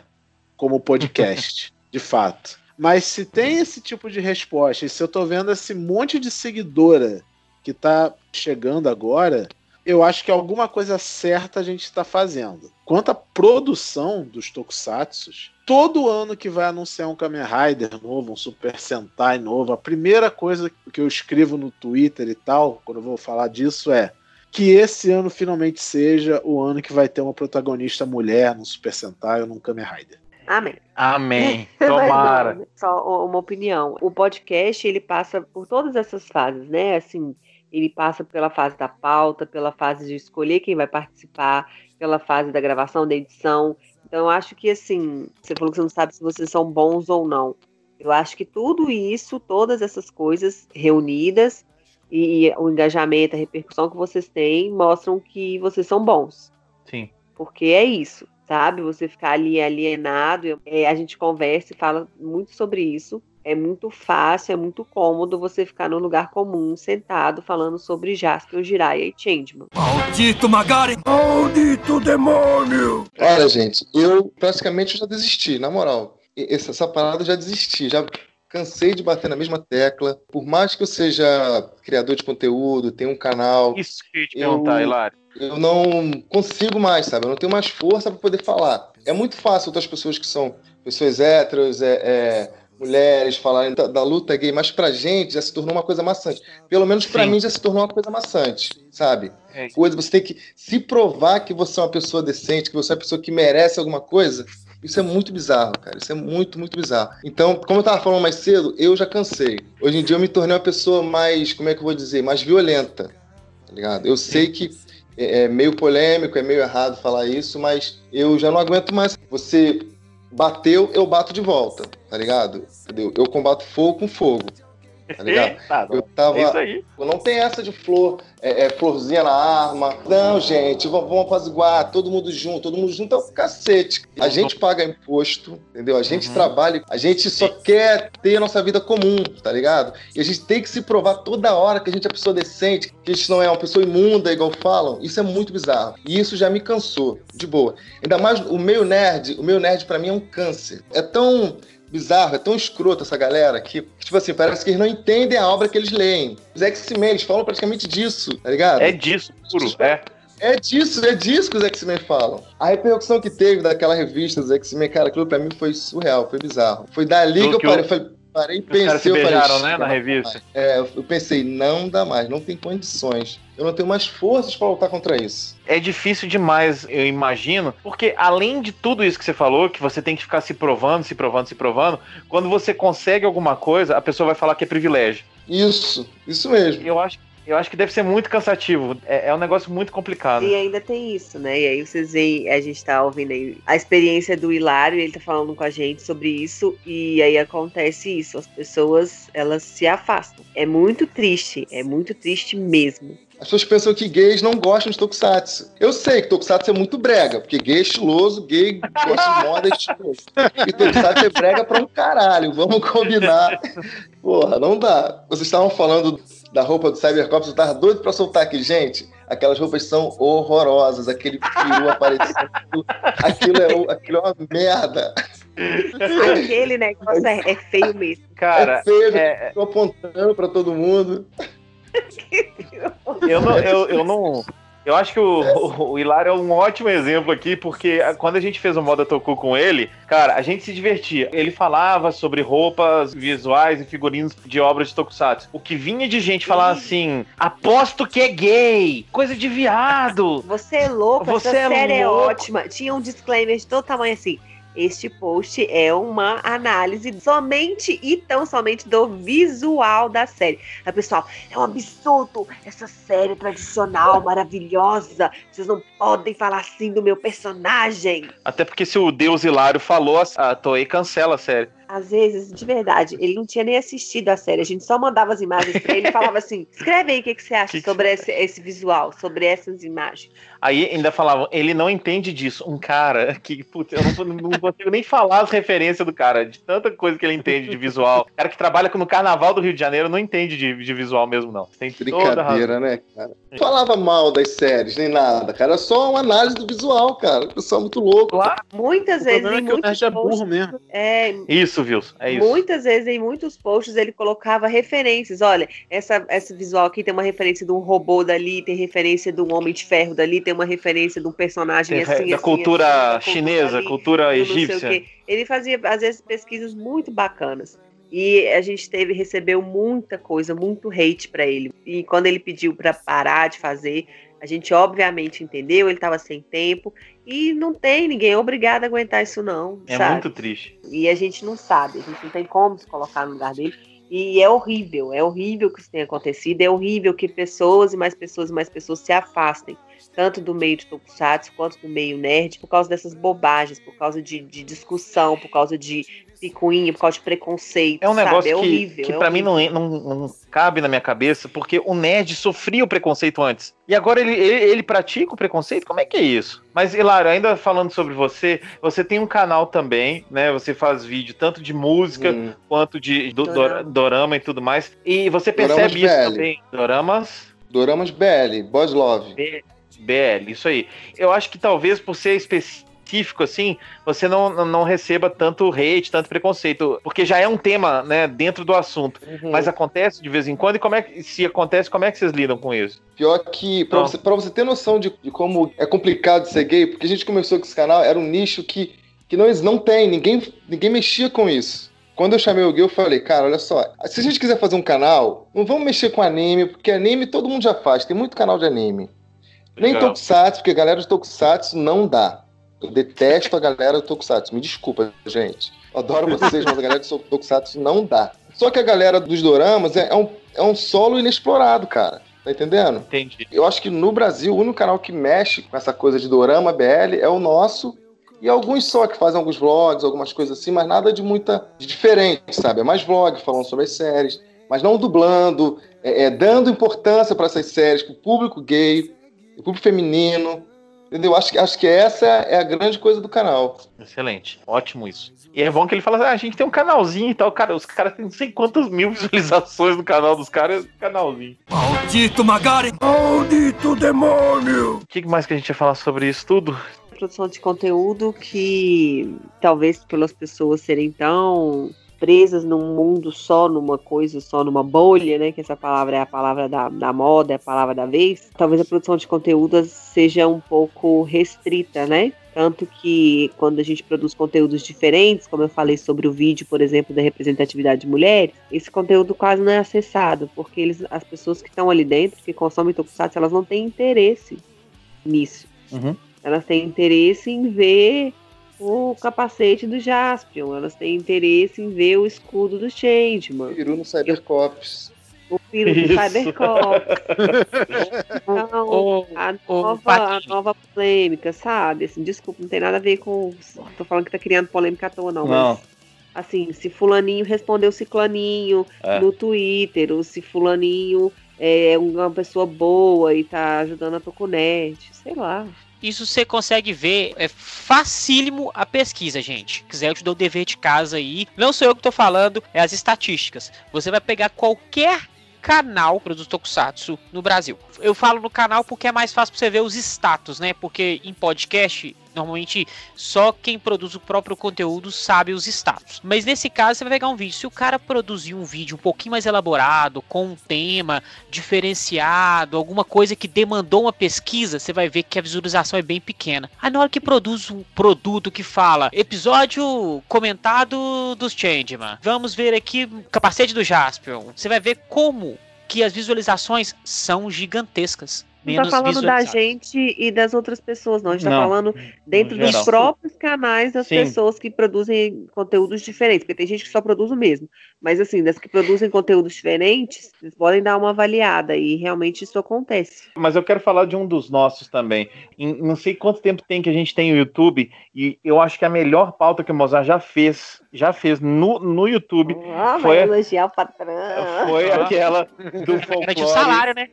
como podcast, de fato. Mas se tem esse tipo de resposta, e se eu tô vendo esse monte de seguidora que tá chegando agora, eu acho que alguma coisa certa a gente está fazendo. Quanto à produção dos tokusatsus, todo ano que vai anunciar um Kamen Rider novo, um Super Sentai novo, a primeira coisa que eu escrevo no Twitter e tal, quando eu vou falar disso, é que esse ano finalmente seja o ano que vai ter uma protagonista mulher no Super Sentai ou num Kamen Rider.
Amém.
Amém.
Mas
Tomara.
não, só uma opinião. O podcast, ele passa por todas essas fases, né? Assim, ele passa pela fase da pauta, pela fase de escolher quem vai participar, pela fase da gravação, da edição. Então, eu acho que, assim, você falou que você não sabe se vocês são bons ou não. Eu acho que tudo isso, todas essas coisas reunidas, e o engajamento, a repercussão que vocês têm, mostram que vocês são bons.
Sim.
Porque é isso, sabe? Você ficar ali alienado, é, a gente conversa e fala muito sobre isso. É muito fácil, é muito cômodo você ficar num lugar comum, sentado, falando sobre Jasper, Jiraiya e Changeman.
Maldito Magaren! Maldito demônio!
Olha, gente, eu praticamente já desisti, na moral. Essa, essa parada eu já desisti, já cansei de bater na mesma tecla. Por mais que eu seja criador de conteúdo, tenha um canal,
Isso que eu ia te
Eu-
perguntar, Hilário.
eu não consigo mais, sabe? Eu não tenho mais força para poder falar. É muito fácil outras pessoas que são pessoas héteros, é, é, mulheres, falarem da, da luta gay, mas pra gente já se tornou uma coisa maçante. Pelo menos pra
Sim.
mim já se tornou uma coisa maçante, sabe?
É.
Coisa, você tem que se provar que você é uma pessoa decente, que você é uma pessoa que merece alguma coisa. Isso é muito bizarro, cara. Isso é muito, muito bizarro. Então, como eu tava falando mais cedo, eu já cansei. Hoje em dia eu me tornei uma pessoa mais, como é que eu vou dizer, mais violenta. Tá ligado? Eu sei que é é meio polêmico, é meio errado falar isso, mas eu já não aguento mais. Você bateu, eu bato de volta, tá ligado? Entendeu? Eu combato fogo com fogo, tá ligado?
Tá,
Eu
é
tava.
isso aí.
Não tem essa de flor, é, é, florzinha na arma. Não, gente, vamos, vamos apaziguar, todo mundo junto, todo mundo junto é o cacete. A gente paga imposto, entendeu? A gente
Uhum.
trabalha, a gente só quer ter a nossa vida comum, tá ligado? E a gente tem que se provar toda hora que a gente é pessoa decente, que a gente não é uma pessoa imunda, igual falam. Isso é muito bizarro. E isso já me cansou, de boa. Ainda mais o meio nerd, o meio nerd pra mim é um câncer. É tão bizarro, é tão escroto essa galera que, que, tipo assim, parece que eles não entendem a obra que eles leem. Os X-Men, eles falam praticamente disso, tá ligado?
É disso, puro. É.
É disso, é disso que os X-Men falam. A repercussão que teve daquela revista dos X-Men, cara, aquilo pra mim foi surreal, foi bizarro. Foi dali
Do
que eu
que
parei,
o-
falei, parei e
Os caras se
pensei, eu falei,
beijaram, né, na
"Não,
revista.
É, eu pensei, não dá mais, não tem condições. Eu não tenho mais forças pra lutar contra isso.
É difícil demais, eu imagino, porque além de tudo isso que você falou, que você tem que ficar se provando, se provando, se provando, quando você consegue alguma coisa, a pessoa vai falar que é privilégio.
Isso, isso mesmo.
Eu acho, eu acho que deve ser muito cansativo. É, é um negócio muito complicado.
E ainda tem isso, né? E aí vocês veem, a gente tá ouvindo aí a experiência do Hilário, ele tá falando com a gente sobre isso, e aí acontece isso, as pessoas, elas se afastam. É muito triste, é muito triste mesmo.
As pessoas pensam que gays não gostam de tokusatsu. Eu sei que tokusatsu é muito brega, porque gay é estiloso, gay gosta de moda é estiloso. E tokusatsu é brega pra um caralho, vamos combinar. Porra, não dá. Vocês estavam falando da roupa do Cybercops, eu tava doido pra soltar aqui. Gente, aquelas roupas são horrorosas, aquele peru aparecendo, aquilo é, aquilo é uma merda.
Aquele negócio é, é feio mesmo.
Cara,
é feio,
é-
tô apontando pra todo mundo.
eu não. Eu, eu não eu acho que o, o, o Hilário é um ótimo exemplo aqui, porque quando a gente fez o Moda Toku com ele, cara, a gente se divertia. Ele falava sobre roupas visuais e figurinos de obras de Tokusatsu. O que vinha de gente falar assim: aposto que é gay, coisa de viado.
Você é louco,
Você
essa
é
série
louco.
é ótima. Tinha um disclaimer de todo tamanho assim. Este post é uma análise somente e tão somente do visual da série. Aí, pessoal, é um absurdo essa série tradicional, maravilhosa. Vocês não podem falar assim do meu personagem.
Até porque se o Deus Hilário falou, a Toei cancela a série.
Às vezes, de verdade, ele não tinha nem assistido a série. A gente só mandava as imagens pra ele e falava assim: escreve aí o que, que você acha
Que que-
sobre esse, esse visual, sobre essas imagens.
Aí ainda falavam, ele não entende disso. Um cara que, putz, eu não, não consigo nem falar as referências do cara, de tanta coisa que ele entende de visual. O cara que trabalha no carnaval do Rio de Janeiro não entende de, de visual mesmo, não. Tem toda a razão.
Brincadeira, né, cara? Não falava mal das séries, nem nada, cara. Era só uma análise do visual, cara. O pessoal é muito louco.
Claro.
Muitas
O
vezes,
problema
em
é que o nerd é burro mesmo.
é,
Isso, Wilson, é isso.
Muitas vezes em muitos posts ele colocava referências. Olha, essa, esse visual aqui tem uma referência de um robô dali, tem referência de um homem de ferro dali, tem uma referência de um personagem
Tem-
assim,
da
assim,
cultura
assim, da cultura
chinesa,
ali,
cultura
o
egípcia.
Ele fazia, às vezes, pesquisas muito bacanas. E a gente teve, recebeu muita coisa, muito hate pra ele. E quando ele pediu pra parar de fazer, a gente obviamente entendeu, ele tava sem tempo. E não tem ninguém obrigado a aguentar isso, não.
É
sabe?
muito triste.
E a gente não sabe, a gente não tem como se colocar no lugar dele. E é horrível, é horrível que isso tenha acontecido, é horrível que pessoas e mais pessoas e mais pessoas se afastem, tanto do meio de Tokusatsu quanto do meio nerd, por causa dessas bobagens, por causa de, de discussão, por causa de picuinha, por causa de preconceito.
É um
sabe?
negócio
é
que,
horrível.
que
é
pra mim não, não, não cabe na minha cabeça, porque o nerd sofria o preconceito antes. E agora ele, ele, ele pratica o preconceito? Como é que é isso? Mas, Hilário, ainda falando sobre você, você tem um canal também, né? Você faz vídeo tanto de música
Hum.
quanto de do-
Dorama.
dor- dorama e tudo mais. E você
Doramas
percebe isso
BL.
também. Doramas
Doramas BL, Boss Love.
BL, isso aí. Eu acho que talvez por ser específico assim, você não, não- receba tanto hate, tanto preconceito, porque já é um tema, né, dentro do assunto.
Uhum.
Mas acontece de vez em quando, e como é que, se acontece, como é que vocês lidam com isso?
Pior que, pra
Não.
você, pra você ter noção de, de como é complicado ser gay, porque a gente começou com esse canal, era um nicho que, que não, não tem, ninguém, ninguém mexia com isso. Quando eu chamei o gay, eu falei, cara, olha só, se a gente quiser fazer um canal, não vamos mexer com anime, porque anime todo mundo já faz, tem muito canal de anime. Nem
Legal.
Tokusatsu, porque a galera de Tokusatsu não dá. Eu detesto a galera do Tokusatsu. Me desculpa, gente. Adoro vocês, mas a galera do Tokusatsu não dá. Só que a galera dos doramas é, é um, é um solo inexplorado, cara. Tá entendendo?
Entendi.
Eu acho que no Brasil, o único canal que mexe com essa coisa de dorama BL é o nosso. E alguns só que fazem alguns vlogs, algumas coisas assim, mas nada de muita de diferente, sabe? É mais vlog falando sobre as séries, mas não dublando, é, é dando importância para essas séries, pro público gay, pro público feminino. Entendeu? Acho, que- acho que essa é a grande coisa do canal.
Excelente. Ótimo isso. E é bom que ele fala, ah, a gente tem um canalzinho e tal, cara, os caras têm não sei quantas mil visualizações no canal dos caras, canalzinho.
Maldito Magaren! Maldito demônio!
O que mais que a gente ia falar sobre isso tudo?
produção de conteúdo que talvez pelas pessoas serem tão presas num mundo só, numa coisa só, numa bolha, né? Que essa palavra é a palavra da, da moda, é a palavra da vez. Talvez a produção de conteúdo seja um pouco restrita, né? Tanto que quando a gente produz conteúdos diferentes, como eu falei sobre o vídeo, por exemplo, da representatividade de mulheres, esse conteúdo quase não é acessado, porque eles, as pessoas que estão ali dentro, que consomem Tokusatsu, elas não têm interesse nisso.
Uhum.
Elas têm interesse em ver o capacete do Jaspion, elas têm interesse em ver o escudo do Changeman,
Peru no Cybercops.
o filho do
Isso.
Cybercop. Então,
Ô,
a
ô,
nova, a nova polêmica, sabe? Assim, desculpa, não tem nada a ver com. Tô falando que tá criando polêmica à toa, não.
Não.
Mas, assim, se Fulaninho respondeu Ciclaninho
É.
no Twitter, ou se Fulaninho é uma pessoa boa e tá ajudando a Tokunet, sei lá.
Isso você consegue ver, é facílimo a pesquisa, gente. Quiser, eu te dou o dever de casa aí. Não sou eu que tô falando, é as estatísticas. Você vai pegar qualquer canal produz Tokusatsu no Brasil. Eu falo no canal porque é mais fácil pra você ver os status, né? Porque em podcast, normalmente só quem produz o próprio conteúdo sabe os status. Mas nesse caso, você vai pegar um vídeo. Se o cara produzir um vídeo um pouquinho mais elaborado, com um tema diferenciado, alguma coisa que demandou uma pesquisa, você vai ver que a visualização é bem pequena. Aí na hora que produz um produto que fala episódio comentado dos Changeman, vamos ver aqui capacete do Jaspion, você vai ver como que as visualizações são gigantescas.
Não tá falando da gente e das outras pessoas, não. A gente
Não,
tá falando dentro dos próprios canais das
Sim.
pessoas que produzem conteúdos diferentes, porque tem gente que só produz o mesmo. Mas assim, das que produzem conteúdos diferentes, vocês podem dar uma avaliada e realmente isso acontece.
Mas eu quero falar de um dos nossos também. Em- não sei quanto tempo tem que a gente tem o YouTube, e eu acho que a melhor pauta que o Mozart já fez, já fez no, no YouTube,
Ah,
Foi-
vai elogiar o patrão.
foi
Ah.
aquela do
Garante o
folclore,
salário, né?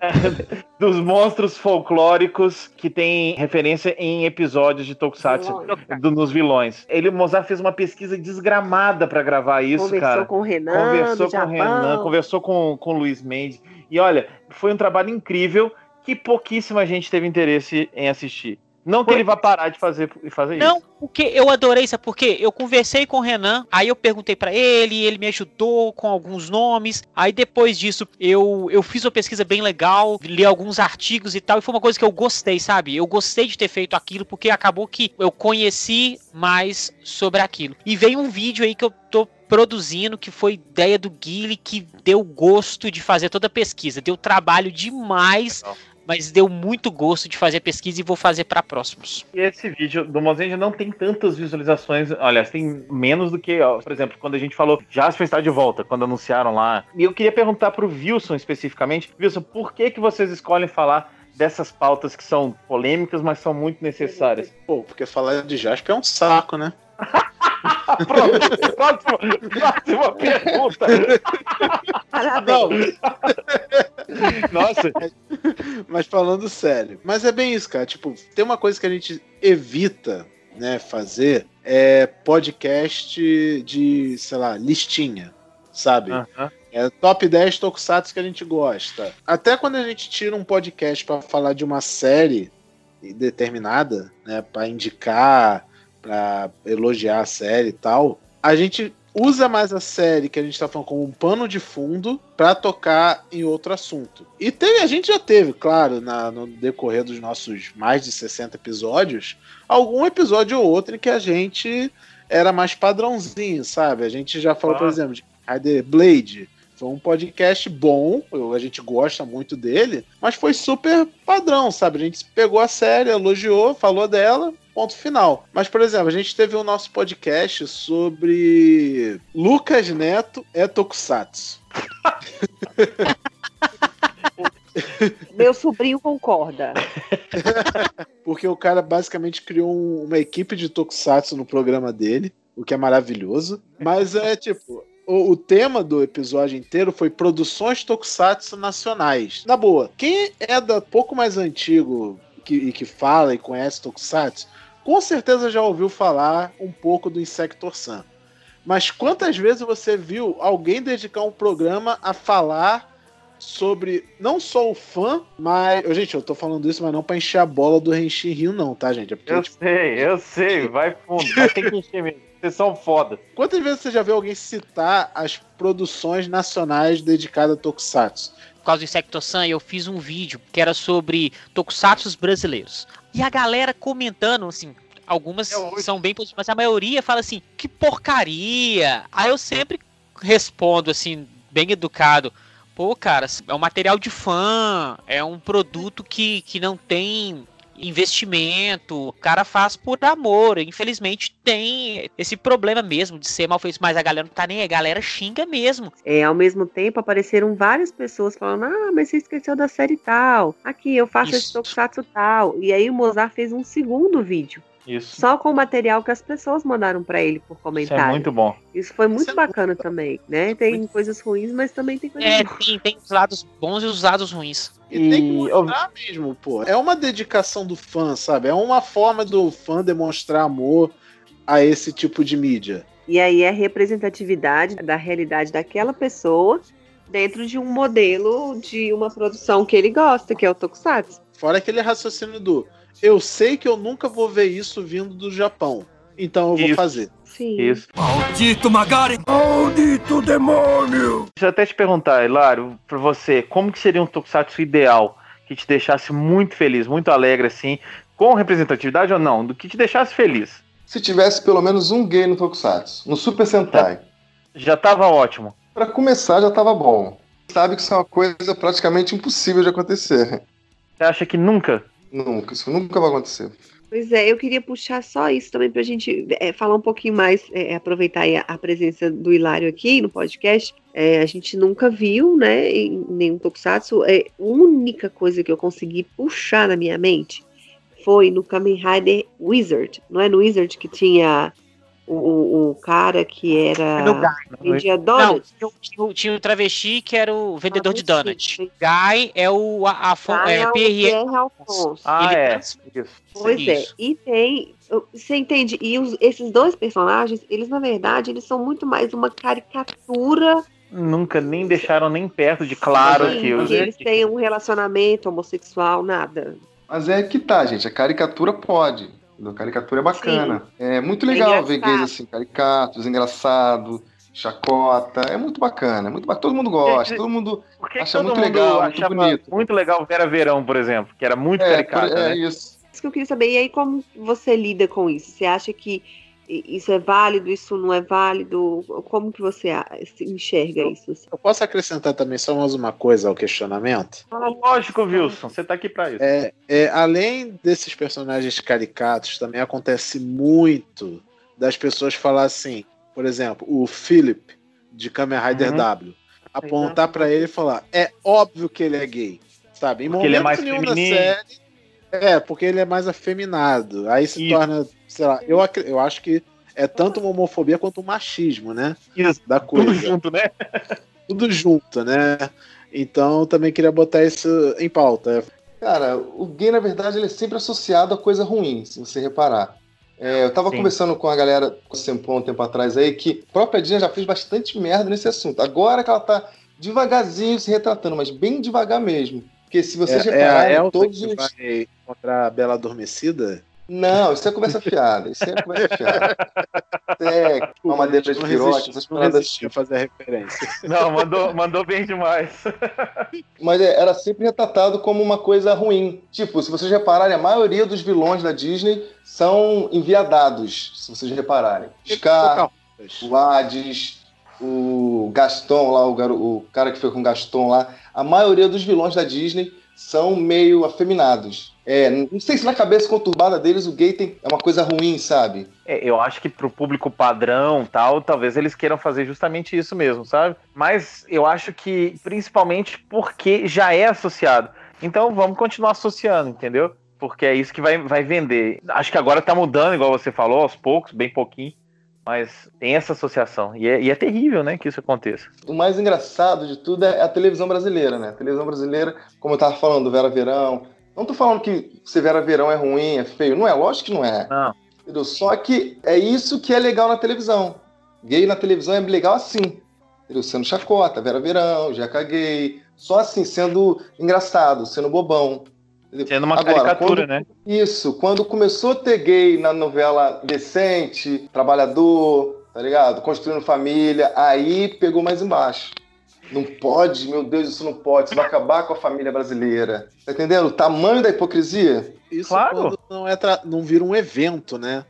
dos monstros folclóricos que tem referência em episódios de Tokusatsu. do- nos vilões. Ele, o Mozart fez uma pesquisa desgramada pra gravar isso,
Conversou
cara.
com o Renan,
conversou com o. Renan, conversou com, com o Luiz Mendes. E olha, foi um trabalho incrível que pouquíssima gente teve interesse em assistir. Não que ele vá parar de fazer, fazer
Não,
isso.
porque eu adorei, sabe por quê? Eu conversei com o Renan, aí eu perguntei pra ele, ele me ajudou com alguns nomes. Aí depois disso, eu, eu fiz uma pesquisa bem legal, li alguns artigos e tal, e foi uma coisa que eu gostei, sabe? Eu gostei de ter feito aquilo, porque acabou que eu conheci mais sobre aquilo. E veio um vídeo aí que eu tô produzindo, que foi ideia do Guile, que deu gosto de fazer toda a pesquisa. Deu trabalho demais,
Legal.
Mas deu muito gosto de fazer a pesquisa e vou fazer pra próximos.
E esse vídeo do Mozenja não tem tantas visualizações. Olha, tem menos do que, ó, por exemplo, quando a gente falou Jasper está de volta, quando anunciaram lá. E eu queria perguntar pro Wilson especificamente. Wilson, por que, que vocês escolhem falar dessas pautas que são polêmicas, mas são muito necessárias?
Pô, porque falar de Jasper é um saco, né?
Pronto, próxima, próxima pergunta.
Parabéns.
Nossa,
Mas falando sério. Mas é bem isso, cara. Tipo, tem uma coisa que a gente evita, né, fazer é podcast de, sei lá, listinha, sabe?
Aham.
É top 10 tokusatsu que a gente gosta. Até quando a gente tira um podcast pra falar de uma série determinada, né, para indicar, pra elogiar a série e tal, a gente usa mais a série que a gente tá falando como um pano de fundo pra tocar em outro assunto. E tem, a gente já teve, claro, na- no decorrer dos nossos mais de 60 episódios, algum episódio ou outro em que a gente era mais padrãozinho, sabe? A gente já falou, por
Claro.
exemplo, de Rider Blade. Foi um podcast bom, a gente gosta muito dele, mas foi super padrão, sabe? A gente pegou a série, elogiou, falou dela, ponto final. Mas, por exemplo, a gente teve o nosso podcast sobre Lucas Neto é Tokusatsu.
Meu sobrinho concorda.
Porque o cara basicamente criou um- uma equipe de Tokusatsu no programa dele, o que é maravilhoso. Mas é tipo. O, o tema do episódio inteiro foi produções Tokusatsu nacionais. Na boa, quem é da pouco mais antigo que, e que fala e conhece Tokusatsu, com certeza já ouviu falar um pouco do Insector Sun. Mas quantas vezes você viu alguém dedicar um programa a falar sobre não só o fã, mas. Gente, eu tô falando isso, mas não pra encher a bola do Renshin Rio, não, tá, gente? É porque,
eu
tipo,
sei, eu sei. Vai fundo, vai ter que encher mesmo. Vocês são foda.
quantas vezes você já viu alguém citar as produções nacionais dedicadas a Tokusatsu?
por causa do Insecto-san, eu fiz um vídeo que era sobre tokusatsus brasileiros. E a galera comentando, assim, algumas
É
são bem positivas, mas a maioria fala assim, que porcaria! Aí eu sempre respondo, assim, bem educado, pô, cara, é um material de fã, é um produto que, que não tem investimento, o cara faz por amor. Infelizmente tem esse problema mesmo de ser mal feito, mas a galera não tá nem aí, a galera xinga mesmo.
É, ao mesmo tempo apareceram várias pessoas falando: Ah, mas você esqueceu da série tal. Aqui, eu faço esse
Isso.
tokusatsu tal. E aí o Mozart fez um segundo vídeo.
Isso.
Só com o material que as pessoas mandaram pra ele por
Isso
comentário.
é muito bom.
Isso foi muito
Isso é
bacana também, né? Tem coisas ruins, mas também tem coisas
É,
boas.
tem, tem os lados bons e os lados ruins.
E, tem que
E-
mostrar mesmo, pô. É uma dedicação do fã, sabe? É uma forma do fã demonstrar amor a esse tipo de mídia.
E aí é a representatividade da realidade daquela pessoa dentro de um modelo de uma produção que ele gosta, que é o Tokusatsu.
Fora aquele raciocínio do eu sei que eu nunca vou ver isso vindo do Japão. Então eu vou
Isso.
fazer.
Sim.
Isso.
Maldito Magari! Maldito demônio!
Deixa eu até te perguntar, Hilário, pra você, como que seria um tokusatsu ideal que te deixasse muito feliz, muito alegre, assim, com representatividade ou não, do que te deixasse feliz?
Se tivesse pelo menos um gay no Tokusatsu, no Super Sentai.
Já tava ótimo.
Pra começar já tava bom. Sabe que isso é uma coisa praticamente impossível de acontecer.
Você acha que nunca?
Nunca, isso nunca vai acontecer.
Pois é, eu queria puxar só isso também para a gente é, falar um pouquinho mais, é, aproveitar a, a, presença do Hilário aqui no podcast. É, a gente nunca viu, né, em nenhum Tokusatsu. É, a única coisa que eu consegui puxar na minha mente foi no Kamen Rider Wizard. Não é no Wizard que tinha o, o cara que era. vendia
donuts? Não, tinha, tinha o travesti que era o vendedor de donuts. Guy é o Afon,
é, é, Pierre
Alfonso. Ah, é. Isso.
Pois é. Isso. é. E tem. Você entende? E os, esses dois personagens, eles, na verdade, eles são muito mais uma caricatura
nunca nem deixaram nem perto de claro
Sim,
que
os... eles têm um relacionamento homossexual, nada.
Mas é que tá, gente. A caricatura pode. A caricatura é bacana. Sim. É muito legal é ver gays assim, caricatos, engraçado, chacota. É muito bacana, é muito bacana. Todo mundo gosta, todo mundo acha todo muito mundo legal, muito bonito.
Muito legal Vera Verão, por exemplo, que era muito é, caricato. É,
né? isso. Isso que eu queria saber. E aí, como você lida com isso? Você acha que isso é válido, isso não é válido? Como que você enxerga isso?
Eu posso acrescentar também só mais uma coisa ao questionamento?
Ah, lógico, Wilson, você está aqui para isso.
É, é, além desses personagens caricatos, também acontece muito das pessoas falar assim, por exemplo, o Philip de Kamen Rider uhum. W, apontar para ele e falar: é óbvio que ele é gay, sabe?
Em porque ele é mais feminino. Série,
é, porque ele é mais afeminado. Aí se Isso. torna, sei lá, eu, eu acho que é tanto uma homofobia quanto um machismo, né?
Isso. Da coisa. Tudo junto, né?
Tudo junto, né? Então também queria botar isso em pauta.
Cara, o gay, na verdade, ele é sempre associado a coisa ruim, se você reparar. É, eu tava Sim. conversando com a galera com um tempo atrás aí que a própria Dina já fez bastante merda nesse assunto. Agora que ela tá devagarzinho se retratando, mas bem devagar mesmo. Porque se vocês
é, repararem, é a todos os. Vai contra a Bela Adormecida?
Não, isso é conversa fiada. Isso é conversa fiada. Isso é uma madeira de piroca, essas paradas.
Não fazer a referência.
Não, mandou, mandou bem demais.
Mas é, era sempre retratado como uma coisa ruim. Tipo, se vocês repararem, a maioria dos vilões da Disney são enviadados, se vocês repararem. Scar, o Hades, o Gaston lá, o, garo, o cara que foi com o Gaston lá. A maioria dos vilões da Disney são meio afeminados. É, não sei se na cabeça conturbada deles o gay tem, é uma coisa ruim, sabe?
É, eu acho que pro público padrão tal, talvez eles queiram fazer justamente isso mesmo, sabe? Mas eu acho que principalmente porque já é associado. Então vamos continuar associando, entendeu? Porque é isso que vai, vai vender. Acho que agora tá mudando, igual você falou, aos poucos, bem pouquinho. Mas tem essa associação. E é, e é, terrível, né, que isso aconteça.
O mais engraçado de tudo é a televisão brasileira, né? A televisão brasileira, como eu tava falando, Vera Verão. Não tô falando que se Vera Verão é ruim, é feio. Não é, lógico que não é.
Não.
Entendeu? Só que é isso que é legal na televisão. Gay na televisão é legal assim. Entendeu? Sendo chacota, Vera Verão, Jeca Gay. Só assim, sendo engraçado, sendo bobão.
Sendo uma Agora, caricatura,
quando,
né?
Isso. Quando começou a ter gay na novela decente, trabalhador, tá ligado? Construindo família, aí pegou mais embaixo. Não pode, meu Deus, isso não pode. Isso vai acabar com a família brasileira. Tá entendendo? O tamanho da hipocrisia?
Isso claro. quando não, é tra... não vira um evento, né?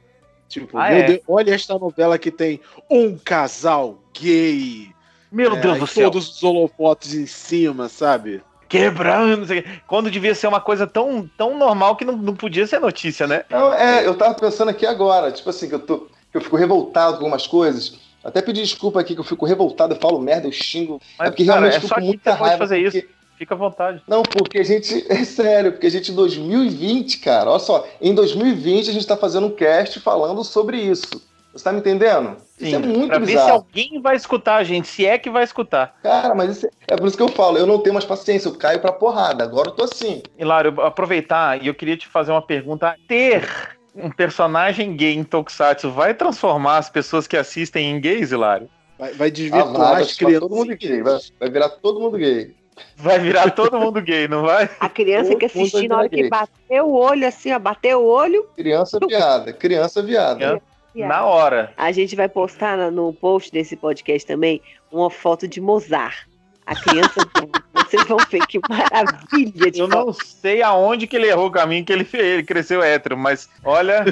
Tipo, ah, meu é? Deus, olha esta novela que tem um casal gay.
Meu é, Deus do céu.
Todos os holofotes em cima, sabe?
Quebrando, quando devia ser uma coisa tão, tão normal que não, não podia ser notícia, né?
Não, é, eu tava pensando aqui agora, tipo assim, que eu, tô, que eu fico revoltado com algumas coisas. Até pedir desculpa aqui que eu fico revoltado, eu falo merda, eu xingo.
Mas, é porque cara, realmente é fico com muita raiva. Fazer porque... isso. Fica à vontade.
Não, porque a gente. É sério, porque a gente em 2020, cara, olha só, em 2020 a gente tá fazendo um cast falando sobre isso. Você tá me entendendo?
Sim, isso é muito pra bizarro. ver se alguém vai escutar a gente, se é que vai escutar.
Cara, mas isso é, é por isso que eu falo, eu não tenho mais paciência, eu caio pra porrada, agora eu tô assim.
Hilário, aproveitar e eu queria te fazer uma pergunta. Ter um personagem gay em Tokusatsu vai transformar as pessoas que assistem em gays, Hilário?
Vai, vai desvirtuar ah, as crianças.
Todo mundo gay, vai, vai virar todo mundo gay.
Vai virar todo mundo gay, não vai?
A criança que assistir na hora que bateu o olho, assim, ó, bateu o olho.
Criança viada, criança viada. Criança
na hora.
A gente vai postar no post desse podcast também uma foto de Mozart. A criança. vocês vão ver que maravilha de
Eu foto. não sei aonde que ele errou o caminho que ele, ele cresceu hétero, mas olha.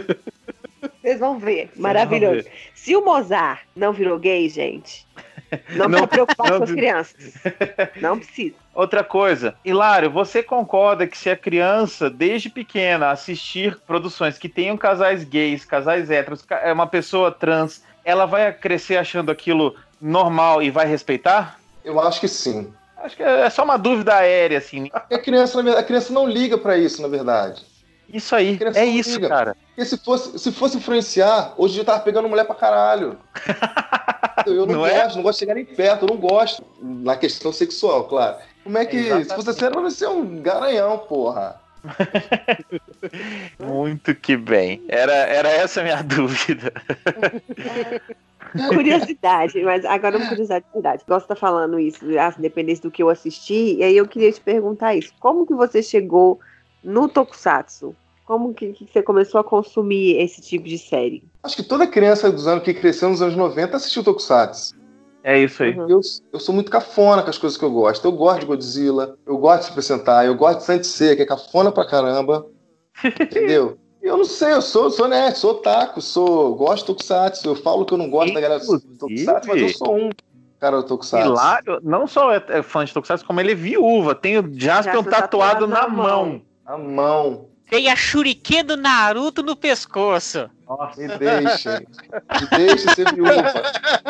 Vocês vão ver. Maravilhoso. Vão ver. Se o Mozart não virou gay, gente, Não,
Não-
preocupar
não-
com as crianças. Não precisa.
Outra coisa, Hilário, você concorda que se a criança, desde pequena, assistir produções que tenham casais gays, casais héteros, é uma pessoa trans, ela vai crescer achando aquilo normal e vai respeitar?
Eu acho que sim.
Acho que é só uma dúvida aérea, assim.
Porque a criança, a criança não liga pra isso, na verdade.
Isso aí, é isso,
liga.
cara.
Porque se fosse, se fosse influenciar, hoje eu tava pegando mulher pra caralho. Eu não,
Não é?
gosto, não gosto de chegar nem perto, eu não gosto. Na questão sexual, claro. Como é que.
Exatamente.
Se fosse assim, ela vai ser um garanhão, porra.
Muito que bem. Era, era essa a minha dúvida.
Curiosidade, mas agora uma curiosidade de verdade. Gosto de estar falando isso, ah, independente do que eu assisti, e aí eu queria te perguntar isso. Como que você chegou no Tokusatsu? Como que, que você começou a consumir esse tipo de série?
Acho que toda criança dos anos que cresceu nos anos 90 assistiu Tokusatsu.
É isso aí.
Uhum.
Eu, eu sou muito cafona com as coisas que eu gosto. Eu gosto de Godzilla, eu gosto de Super Sentai, eu gosto de Sensei, que é cafona pra caramba. Entendeu? Eu não sei, eu sou, sou nerd, sou otaku, sou, gosto de Tokusatsu. Eu falo que eu não gosto da galera do Tokusatsu, mas eu sou um cara do Tokusatsu.
Hilário não só é é fã de Tokusatsu, como ele é viúva. Tem o Jaspion tatuado
tatuado
na
na
mão.
mão.
A mão.
Tem a Shuriken do Naruto no pescoço.
Nossa.
Me deixem. Me deixem ser viúva.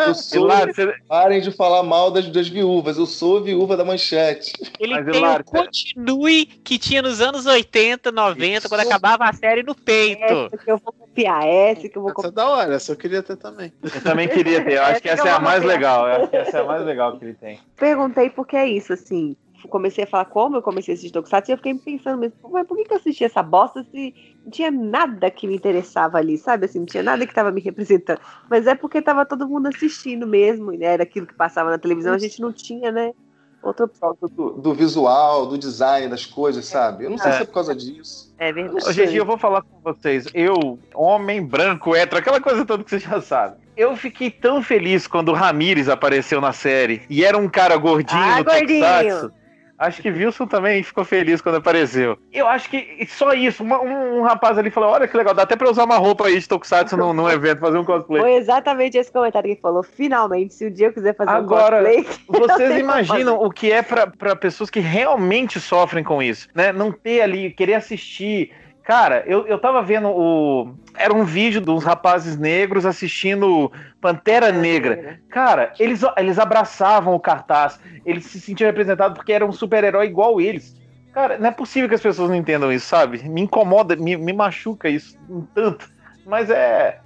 Eu sou.
Hilário, você-
Parem de falar mal das, das viúvas. Eu sou viúva da manchete.
Ele
Mas,
tem
Hilário,
o continue que tinha nos anos 80, 90,
Isso.
quando acabava a série no peito.
Essa que eu vou copiar, essa que eu vou
Essa é
copiar.
da hora, essa eu queria ter também.
eu também queria ter. Eu acho que essa é a mais legal. Eu acho que essa é a mais legal que ele tem.
Perguntei porque é isso, assim. Comecei a falar como eu comecei a assistir Tokusatsu e eu fiquei pensando mesmo, mas por que, que eu assisti essa bosta se não tinha nada que me interessava ali, sabe? Assim, não tinha nada que tava me representando. Mas é porque tava todo mundo assistindo mesmo, e, né? Era aquilo que passava na televisão, a gente não tinha, né? Outra opção.
Do, do visual, do design das coisas, sabe? Eu não sei
É.
se é por causa disso.
É verdade.
Hoje em dia eu vou falar com vocês. Eu, homem branco, hétero, aquela coisa toda que você já sabe. Eu fiquei tão feliz quando o Ramires apareceu na série. E era um cara gordinho
Ah,
no
gordinho.
Tokusatsu. Acho que Wilson também ficou feliz quando apareceu. Eu acho que só isso. Uma- um, um rapaz ali falou: Olha que legal, dá até pra usar uma roupa aí de Tokusatsu num, num evento, fazer um cosplay.
Foi exatamente esse comentário que ele falou. Finalmente, se o dia eu quiser fazer
Agora,
um cosplay.
Vocês
sei
imaginam o que é pra pra pessoas que realmente sofrem com isso, né? Não ter ali, querer assistir. Cara, eu, eu tava vendo o. Era um vídeo dos rapazes negros assistindo Pantera Negra. Cara, eles, eles abraçavam o cartaz, eles se sentiam representados porque era um super-herói igual eles. Cara, não é possível que as pessoas não entendam isso, sabe? Me incomoda, me, me machuca isso um tanto. Mas é.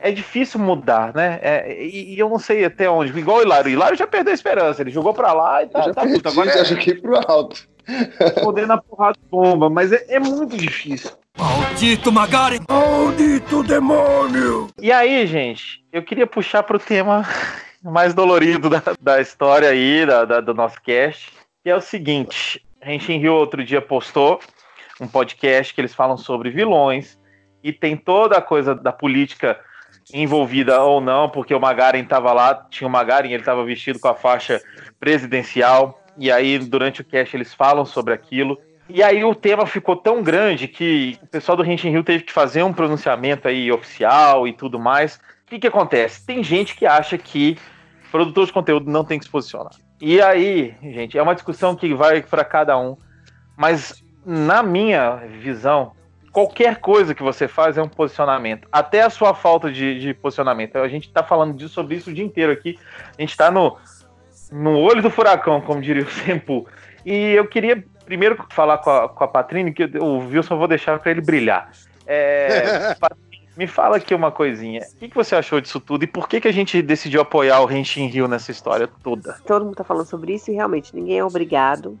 É difícil mudar, né? É, e, e eu não sei até onde. Igual o Hilário. O Hilário já perdeu a esperança. Ele jogou pra lá e
Eu
tá,
já
tá
perdi,
puto. Agora
já
é
joguei pro alto.
Poder na porrada bomba. Mas é, é muito difícil.
Maldito Magari! Maldito demônio!
E aí, gente, eu queria puxar pro tema mais dolorido da, da história aí, da, da- do nosso cast, que é o seguinte. A gente em Rio outro dia postou um podcast que eles falam sobre vilões e tem toda a coisa da política envolvida ou não, porque o Magaren estava lá, tinha o Magaren, ele estava vestido com a faixa presidencial, e aí durante o cast eles falam sobre aquilo. E aí o tema ficou tão grande que o pessoal do Henshin Hill teve que fazer um pronunciamento aí oficial e tudo mais. O que que acontece? Tem gente que acha que produtor de conteúdo não tem que se posicionar. E aí, gente, é uma discussão que vai para cada um. Mas na minha visão, qualquer coisa que você faz é um posicionamento. Até a sua falta de, de posicionamento. A gente tá falando disso, sobre isso o dia inteiro aqui. A gente tá no, no olho do furacão, como diria o Sempu. E eu queria primeiro falar com a, com a Patrine, que o Wilson eu vou deixar para ele brilhar. É, Patrine, me fala aqui uma coisinha. O que, que você achou disso tudo e por que, que a gente decidiu apoiar o Henshin Hill nessa história toda?
Todo mundo tá falando sobre isso e realmente ninguém é obrigado,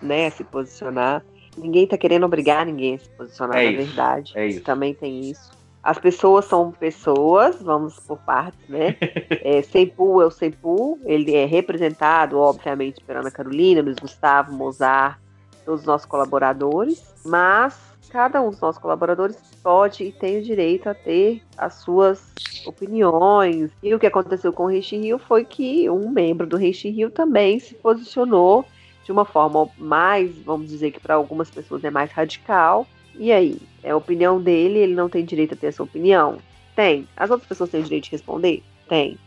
né, a se posicionar. Ninguém tá querendo obrigar ninguém a se posicionar,
É
na
isso,
verdade.
é isso.
Também tem isso. As pessoas são pessoas, vamos por partes, né? é, é o Sempu, ele é representado, obviamente, pela Ana Carolina, Luiz Gustavo, Mozart, todos os nossos colaboradores, mas cada um dos nossos colaboradores pode e tem o direito a ter as suas opiniões. E o que aconteceu com o Reishi Rio foi que um membro do Reishi Rio também se posicionou de uma forma mais, vamos dizer que para algumas pessoas é mais radical. E aí, é a opinião dele, ele não tem direito a ter essa opinião? Tem. As outras pessoas têm o direito de responder? Tem.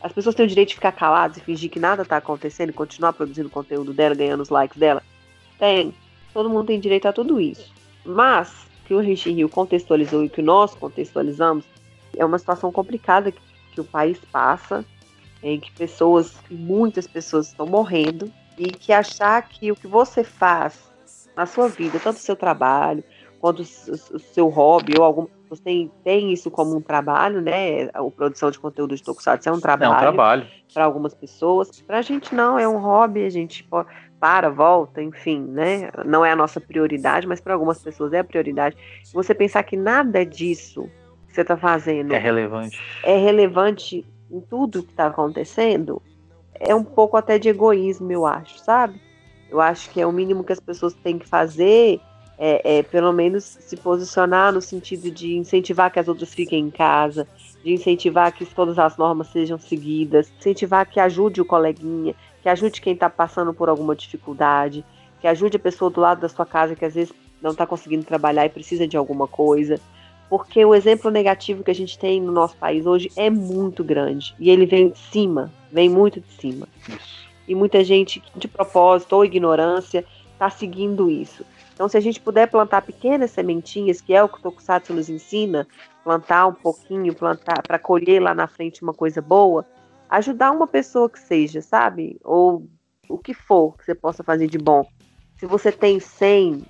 As pessoas têm o direito de ficar caladas e fingir que nada tá acontecendo e continuar produzindo conteúdo dela, ganhando os likes dela? Tem. Todo mundo tem direito a tudo isso. Mas, o que o Richie Rio contextualizou e que nós contextualizamos, é uma situação complicada que, que o país passa, em que pessoas, muitas pessoas estão morrendo, e que achar que o que você faz na sua vida, tanto o seu trabalho, quanto o seu hobby, ou alguma pessoas têm, têm isso como um trabalho, né? A produção de conteúdo de Tokusatsu é um trabalho.
É um trabalho.
Para algumas pessoas. Para a gente não, é um hobby, a gente para, volta, enfim, né? Não é a nossa prioridade, mas para algumas pessoas é a prioridade. Você pensar que nada disso que você está fazendo
é relevante.
É relevante em tudo que está acontecendo, é um pouco até de egoísmo, eu acho, sabe? Eu acho que é o mínimo que as pessoas têm que fazer é, é, pelo menos se posicionar no sentido de incentivar que as outras fiquem em casa, de incentivar que todas as normas sejam seguidas, incentivar que ajude o coleguinha, que ajude quem está passando por alguma dificuldade, que ajude a pessoa do lado da sua casa que às vezes não está conseguindo trabalhar e precisa de alguma coisa. Porque o exemplo negativo que a gente tem no nosso país hoje é muito grande. E ele vem de cima, vem muito de cima.
Isso.
E muita gente, de propósito ou ignorância, está seguindo isso. Então, se a gente puder plantar pequenas sementinhas, que é o que o Tokusatsu nos ensina, plantar um pouquinho, plantar para colher lá na frente uma coisa boa, ajudar uma pessoa que seja, sabe? Ou o que for que você possa fazer de bom. Se você tem 100,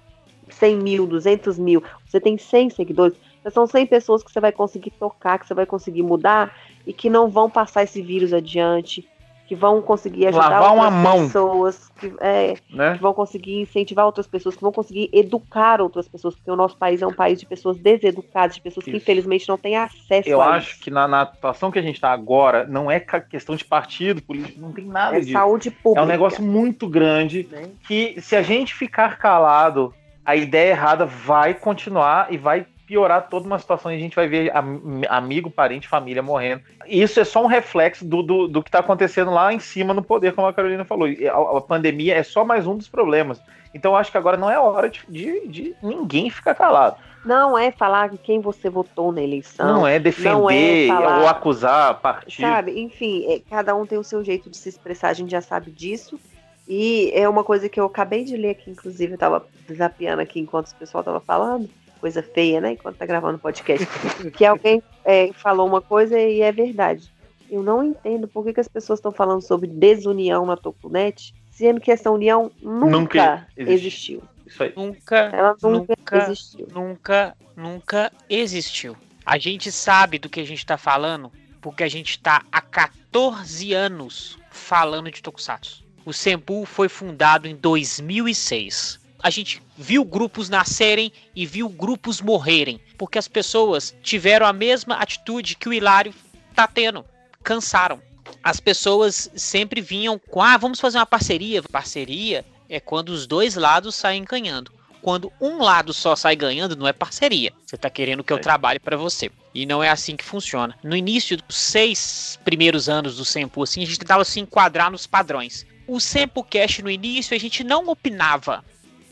100 mil, 200 mil, você tem 100 seguidores, são 100 pessoas que você vai conseguir tocar, que você vai conseguir mudar e que não vão passar esse vírus adiante, que vão conseguir ajudar
Lavar
outras
uma mão.
pessoas, que, é,
Né?
que vão conseguir incentivar outras pessoas, que vão conseguir educar outras pessoas, porque o nosso país é um país de pessoas deseducadas, de pessoas que
Isso.
infelizmente não têm acesso
Eu
a
acho
isso.
que na, na situação que a gente está agora, não é questão de partido político, não tem nada
É
disso.
saúde pública.
É um negócio muito grande
né?
que se a gente ficar calado, a ideia errada vai continuar e vai piorar toda uma situação e a gente vai ver am- amigo, parente, família morrendo. Isso é só um reflexo do, do, do que está acontecendo lá em cima no poder, como a Carolina falou. A, a pandemia é só mais um dos problemas. Então eu acho que agora não é hora de, de, de ninguém ficar calado.
Não é falar que quem você votou na eleição.
Não é defender
falar-
ou acusar partido.
Sabe, enfim, é, cada um tem o seu jeito de se expressar, a gente já sabe disso. E é uma coisa que eu acabei de ler aqui, inclusive, eu tava desafiando aqui enquanto o pessoal tava falando, coisa feia, né? Enquanto tá gravando o podcast. que alguém é, falou uma coisa e é verdade. Eu não entendo por que, que as pessoas estão falando sobre desunião na Tokunet, sendo que essa união nunca,
Nunca existiu.
existiu.
Isso aí.
Nunca,
Ela nunca,
Nunca.
existiu.
nunca, nunca existiu. A gente sabe do que a gente tá falando porque a gente tá há 14 anos falando de Tokusatsu. O Senpu foi fundado em 2006. A gente viu grupos nascerem e viu grupos morrerem, porque as pessoas tiveram a mesma atitude que o Hilário tá tendo. Cansaram. As pessoas sempre vinham com, ah, vamos fazer uma parceria. Parceria é quando os dois lados saem ganhando. Quando um lado só sai ganhando, não é parceria. Você tá querendo que eu
É.
trabalhe para você. E não é assim que funciona. No início dos seis primeiros anos do Sempo, assim, a gente tentava se enquadrar nos padrões. O Sempo Cash no início, a gente não opinava.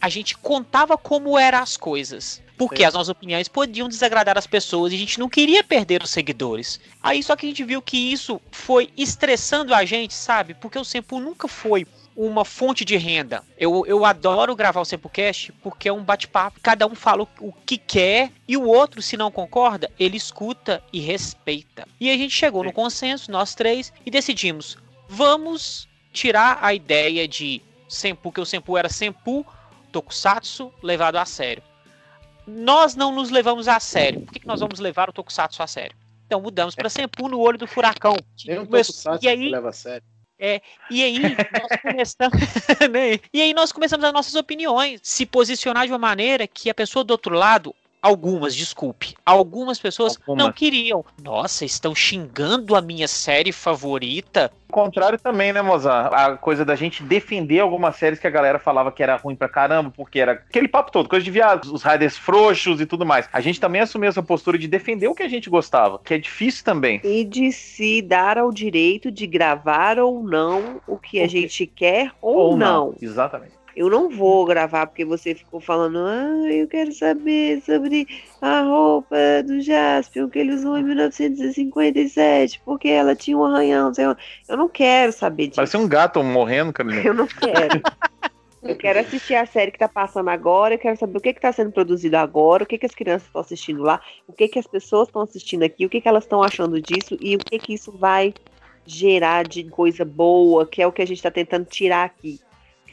A gente contava como eram as coisas. Porque
Sim.
as nossas opiniões podiam desagradar as pessoas e a gente não queria perder os seguidores. Aí só que a gente viu que isso foi estressando a gente, sabe? Porque o Sempo nunca foi uma fonte de renda. Eu, eu adoro gravar o Sempocast porque é um bate-papo. Cada um fala o, que quer e o outro, se não concorda, ele escuta e respeita. E a gente chegou no
Sim.
consenso, nós três, e decidimos: vamos tirar a ideia de Senpu, que o Senpu era Senpu Tokusatsu levado a sério. Nós não nos levamos a sério. Por que, que nós vamos levar o Tokusatsu a sério? Então mudamos para Senpu no olho do furacão.
Nem um tokusatsu
e aí,
leva a sério.
e aí nós começamos, né? E aí nós começamos as nossas opiniões, se posicionar de uma maneira que a pessoa do outro lado, algumas, desculpe, algumas pessoas não
Algumas.
queriam. Nossa, estão xingando a minha série favorita.
O contrário também, né, Mozart? A coisa da gente defender algumas séries que a galera falava que era ruim pra caramba, porque era aquele papo todo, coisa de viado, os riders frouxos e tudo mais. A gente também assumiu essa postura de defender o que a gente gostava, que é difícil também.
E de se dar ao direito de gravar ou não o que a gente quer ou, não.
Exatamente.
Eu não vou gravar porque você ficou falando, ah, eu quero saber sobre a roupa do Jaspion que ele usou em 1957, porque ela tinha um arranhão. Eu não quero saber disso.
Parece um gato morrendo, Carolina.
Eu não quero. Eu quero assistir a série que tá passando agora, eu quero saber o que que tá sendo produzido agora, o que que as crianças estão assistindo lá, o que que as pessoas estão assistindo aqui, o que que elas estão achando disso e o que que isso vai gerar de coisa boa, que é o que a gente está tentando tirar aqui.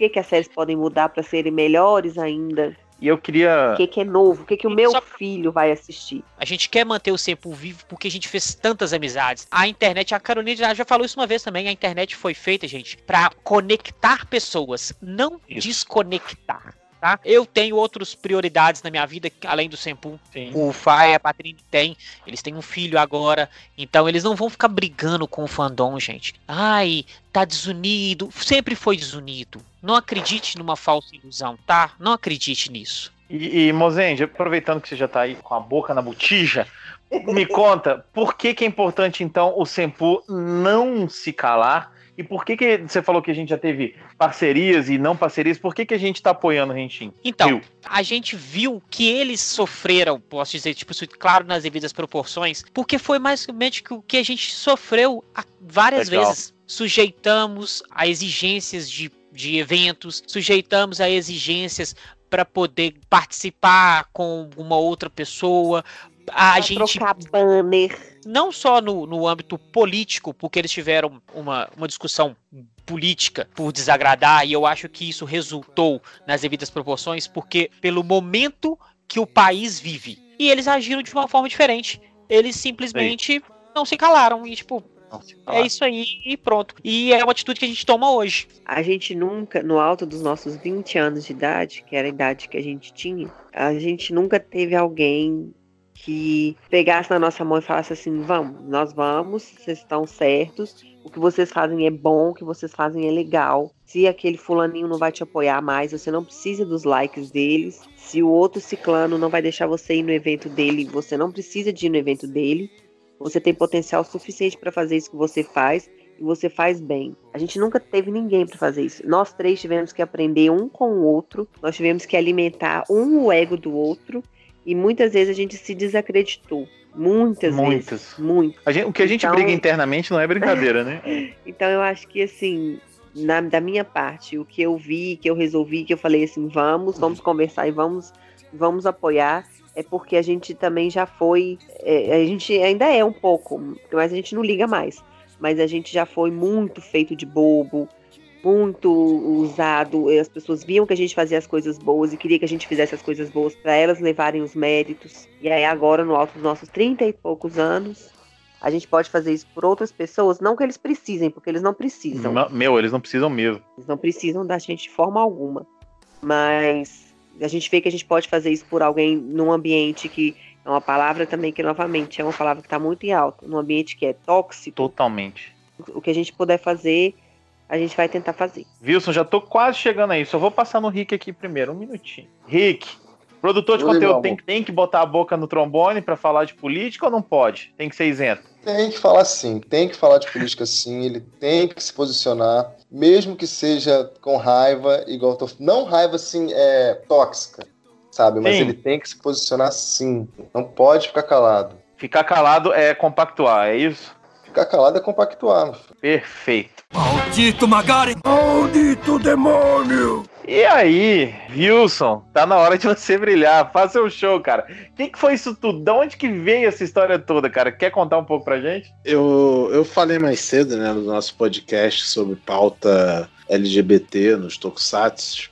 O que que as séries podem mudar para serem melhores ainda?
E eu queria.
O que, que é novo? O que, que o meu Só... filho vai assistir?
A gente quer manter o Sempo vivo porque a gente fez tantas amizades. A internet, a Carolina já falou isso uma vez também, a internet foi feita, gente, para conectar pessoas, não isso. desconectar. Tá? Eu tenho outras prioridades na minha vida, além do Sempu. O Fai e a Patrícia tem. Eles têm um filho agora. Então eles não vão ficar brigando com o fandom, gente. Ai, tá desunido. Sempre foi desunido. Não acredite numa falsa ilusão, tá? Não acredite nisso.
E, e Mozende, aproveitando que você já tá aí com a boca na botija, me conta, por que, que é importante então o Sempu não se calar e por que, que você falou que a gente já teve parcerias e não parcerias? Por que, que a gente está apoiando o Rentin?
Então, viu? a gente viu que eles sofreram, posso dizer, tipo, claro, nas devidas proporções, porque foi mais ou menos o que a gente sofreu várias Legal. vezes. Sujeitamos a exigências de, de eventos, sujeitamos a exigências para poder participar com uma outra pessoa, a pra gente
trocar banner.
Não só no, no âmbito político, porque eles tiveram uma, uma discussão política por desagradar, e eu acho que isso resultou nas devidas proporções, porque pelo momento que o país vive. E eles agiram de uma forma diferente. Eles simplesmente Sim. não se calaram e, tipo, é isso aí e pronto. E é uma atitude que a gente toma hoje.
A gente nunca, no alto dos nossos 20 anos de idade, que era a idade que a gente tinha, a gente nunca teve alguém que pegasse na nossa mão e falasse assim: vamos, nós vamos, vocês estão certos, o que vocês fazem é bom, o que vocês fazem é legal. Se aquele fulaninho não vai te apoiar mais, você não precisa dos likes deles. Se o outro ciclano não vai deixar você ir no evento dele, você não precisa de ir no evento dele. Você tem potencial suficiente para fazer isso que você faz e você faz bem. A gente nunca teve ninguém para fazer isso. Nós três tivemos que aprender um com o outro, nós tivemos que alimentar um o ego do outro e muitas vezes a gente se desacreditou. Muitas, Muitas. vezes. Muito.
Gente, o que a gente então, briga internamente não é brincadeira, né?
então eu acho que assim, na, da minha parte, o que eu vi, que eu resolvi, que eu falei assim, vamos, vamos conversar e vamos, vamos apoiar, é porque a gente também já foi, é, a gente ainda é um pouco, mas a gente não liga mais. Mas a gente já foi muito feito de bobo, muito usado. As pessoas viam que a gente fazia as coisas boas e queria que a gente fizesse as coisas boas para elas levarem os méritos. E aí agora, no alto dos nossos 30 e poucos anos, a gente pode fazer isso por outras pessoas, não que eles precisem, porque eles não precisam.
Meu, eles não precisam mesmo.
Eles não precisam da gente de forma alguma. Mas a gente vê que a gente pode fazer isso por alguém num ambiente que é uma palavra também que, novamente, é uma palavra que está muito em alta, num ambiente que é tóxico.
Totalmente.
O que a gente puder fazer a gente vai tentar fazer.
Wilson, já tô quase chegando aí. Só vou passar no Rick aqui primeiro, um minutinho. Rick, produtor de Oi, conteúdo tem, tem, que botar a boca no trombone para falar de política ou não pode? Tem que ser isento?
Tem que falar sim, tem que falar de política sim, ele tem que se posicionar, mesmo que seja com raiva, igual tô... Não raiva assim, é tóxica, sabe? Mas sim. ele tem que se posicionar sim. Não pode ficar calado.
Ficar calado é compactuar, é isso?
Ficar calado é compactuar.
Perfeito.
Maldito Magari! Maldito demônio!
E aí, Wilson, tá na hora de você brilhar. Faça seu show, cara. O que, que foi isso tudo? De onde que veio essa história toda, cara? Quer contar um pouco pra gente?
Eu, eu falei mais cedo, né, no nosso podcast sobre pauta LGBT nos Tokusatsu.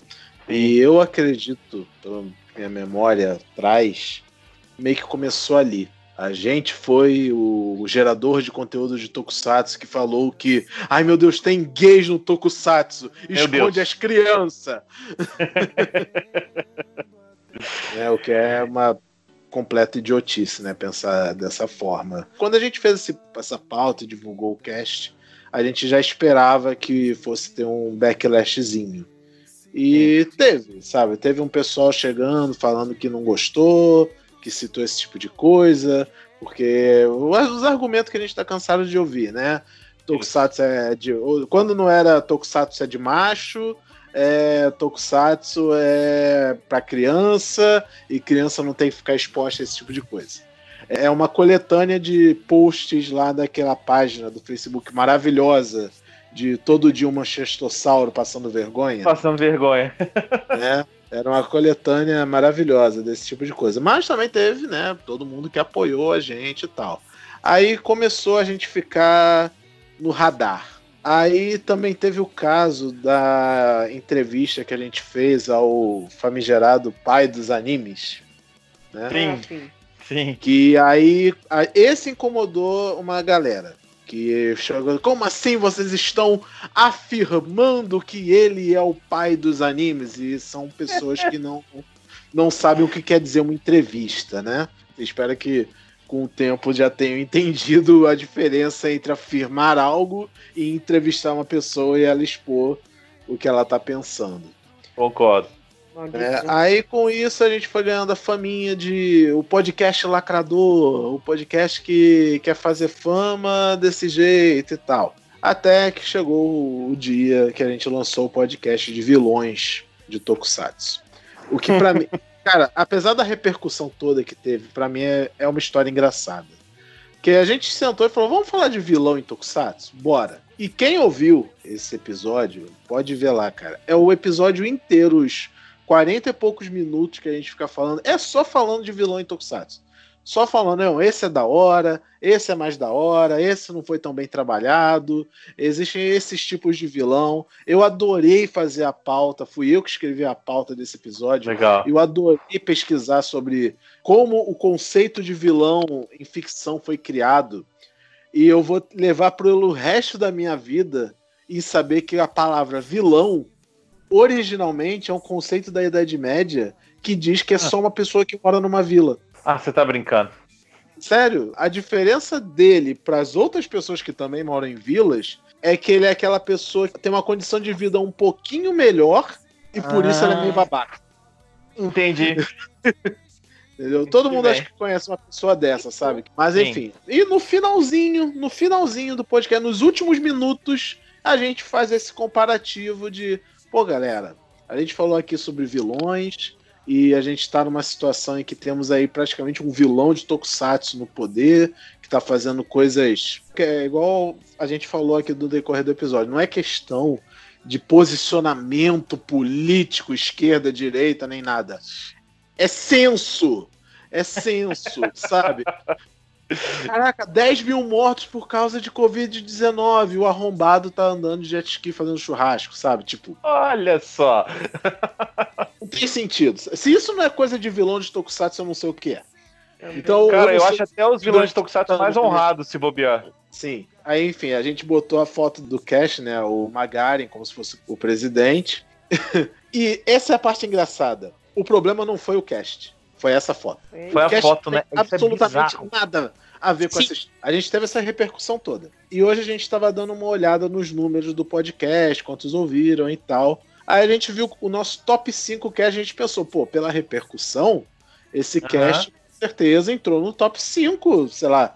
E eu acredito, pela minha memória atrás, meio que começou ali. A gente foi o, gerador de conteúdo de Tokusatsu que falou que, ai meu Deus, tem gays no Tokusatsu, esconde as crianças. é, o que é uma completa idiotice, né? Pensar dessa forma. Quando a gente fez esse, essa pauta e divulgou o cast, a gente já esperava que fosse ter um backlashzinho. E teve, sabe? Teve um pessoal chegando falando que não gostou, que citou esse tipo de coisa, porque os argumentos que a gente está cansado de ouvir, né? Tokusatsu é de. Quando não era Tokusatsu é de macho, é, Tokusatsu é para criança e criança não tem que ficar exposta a esse tipo de coisa. É uma coletânea de posts lá daquela página do Facebook maravilhosa de todo dia um manchestossauro passando vergonha.
Passando vergonha.
né? Era uma coletânea maravilhosa desse tipo de coisa. Mas também teve, né, todo mundo que apoiou a gente e tal. Aí começou a gente ficar no radar. Aí também teve o caso da entrevista que a gente fez ao famigerado pai dos animes. Né?
Sim. Sim.
Que aí. Esse incomodou uma galera. Que chegou. Como assim vocês estão afirmando que ele é o pai dos animes? E são pessoas que não, não sabem o que quer dizer uma entrevista, né? Espero que com o tempo já tenham entendido a diferença entre afirmar algo e entrevistar uma pessoa e ela expor o que ela tá pensando.
Concordo.
É, aí com isso a gente foi ganhando a faminha de o podcast lacrador, o podcast que quer fazer fama desse jeito e tal. Até que chegou o dia que a gente lançou o podcast de vilões de Tokusatsu. O que para mim, cara, apesar da repercussão toda que teve, para mim é, é uma história engraçada. Que a gente sentou e falou: vamos falar de vilão em Tokusatsu? Bora. E quem ouviu esse episódio, pode ver lá, cara. É o episódio inteiro, os 40 e poucos minutos que a gente fica falando, é só falando de vilão em Tokusatsu. Só falando, não, esse é da hora, esse é mais da hora, esse não foi tão bem trabalhado, existem esses tipos de vilão. Eu adorei fazer a pauta, fui eu que escrevi a pauta desse episódio.
Legal.
Eu adorei pesquisar sobre como o conceito de vilão em ficção foi criado. E eu vou levar pelo resto da minha vida e saber que a palavra vilão originalmente é um conceito da Idade Média que diz que é só uma pessoa que mora numa vila.
Ah, você tá brincando.
Sério, a diferença dele para as outras pessoas que também moram em vilas é que ele é aquela pessoa que tem uma condição de vida um pouquinho melhor e por ah. isso ela é meio babaca.
Entendi.
Entendeu? Todo mundo acha que conhece uma pessoa dessa, sabe? Mas Sim. enfim. E no finalzinho, no finalzinho do podcast, nos últimos minutos, a gente faz esse comparativo de Pô, galera, a gente falou aqui sobre vilões e a gente está numa situação em que temos aí praticamente um vilão de Tokusatsu no poder, que está fazendo coisas que é igual a gente falou aqui do decorrer do episódio. Não é questão de posicionamento político, esquerda, direita, nem nada. É senso. É senso, sabe? Caraca, 10 mil mortos por causa de Covid-19. O arrombado tá andando de jet ski fazendo churrasco, sabe? Tipo.
Olha só.
Não tem sentido. Se isso não é coisa de vilão de Tokusatsu, eu não sei o que é. Então,
Cara, eu, eu acho até os vilões de Tokusatsu mais honrados se bobear.
Sim. Aí, enfim, a gente botou a foto do Cash, né? O Magaren, como se fosse o presidente. e essa é a parte engraçada. O problema não foi o cast. Foi essa foto.
Foi a foto, né?
É absolutamente é nada a ver com Sim. essa. A gente teve essa repercussão toda. E hoje a gente estava dando uma olhada nos números do podcast, quantos ouviram e tal. Aí a gente viu o nosso top 5 que a gente pensou, pô, pela repercussão, esse cast com certeza entrou no top 5, sei lá,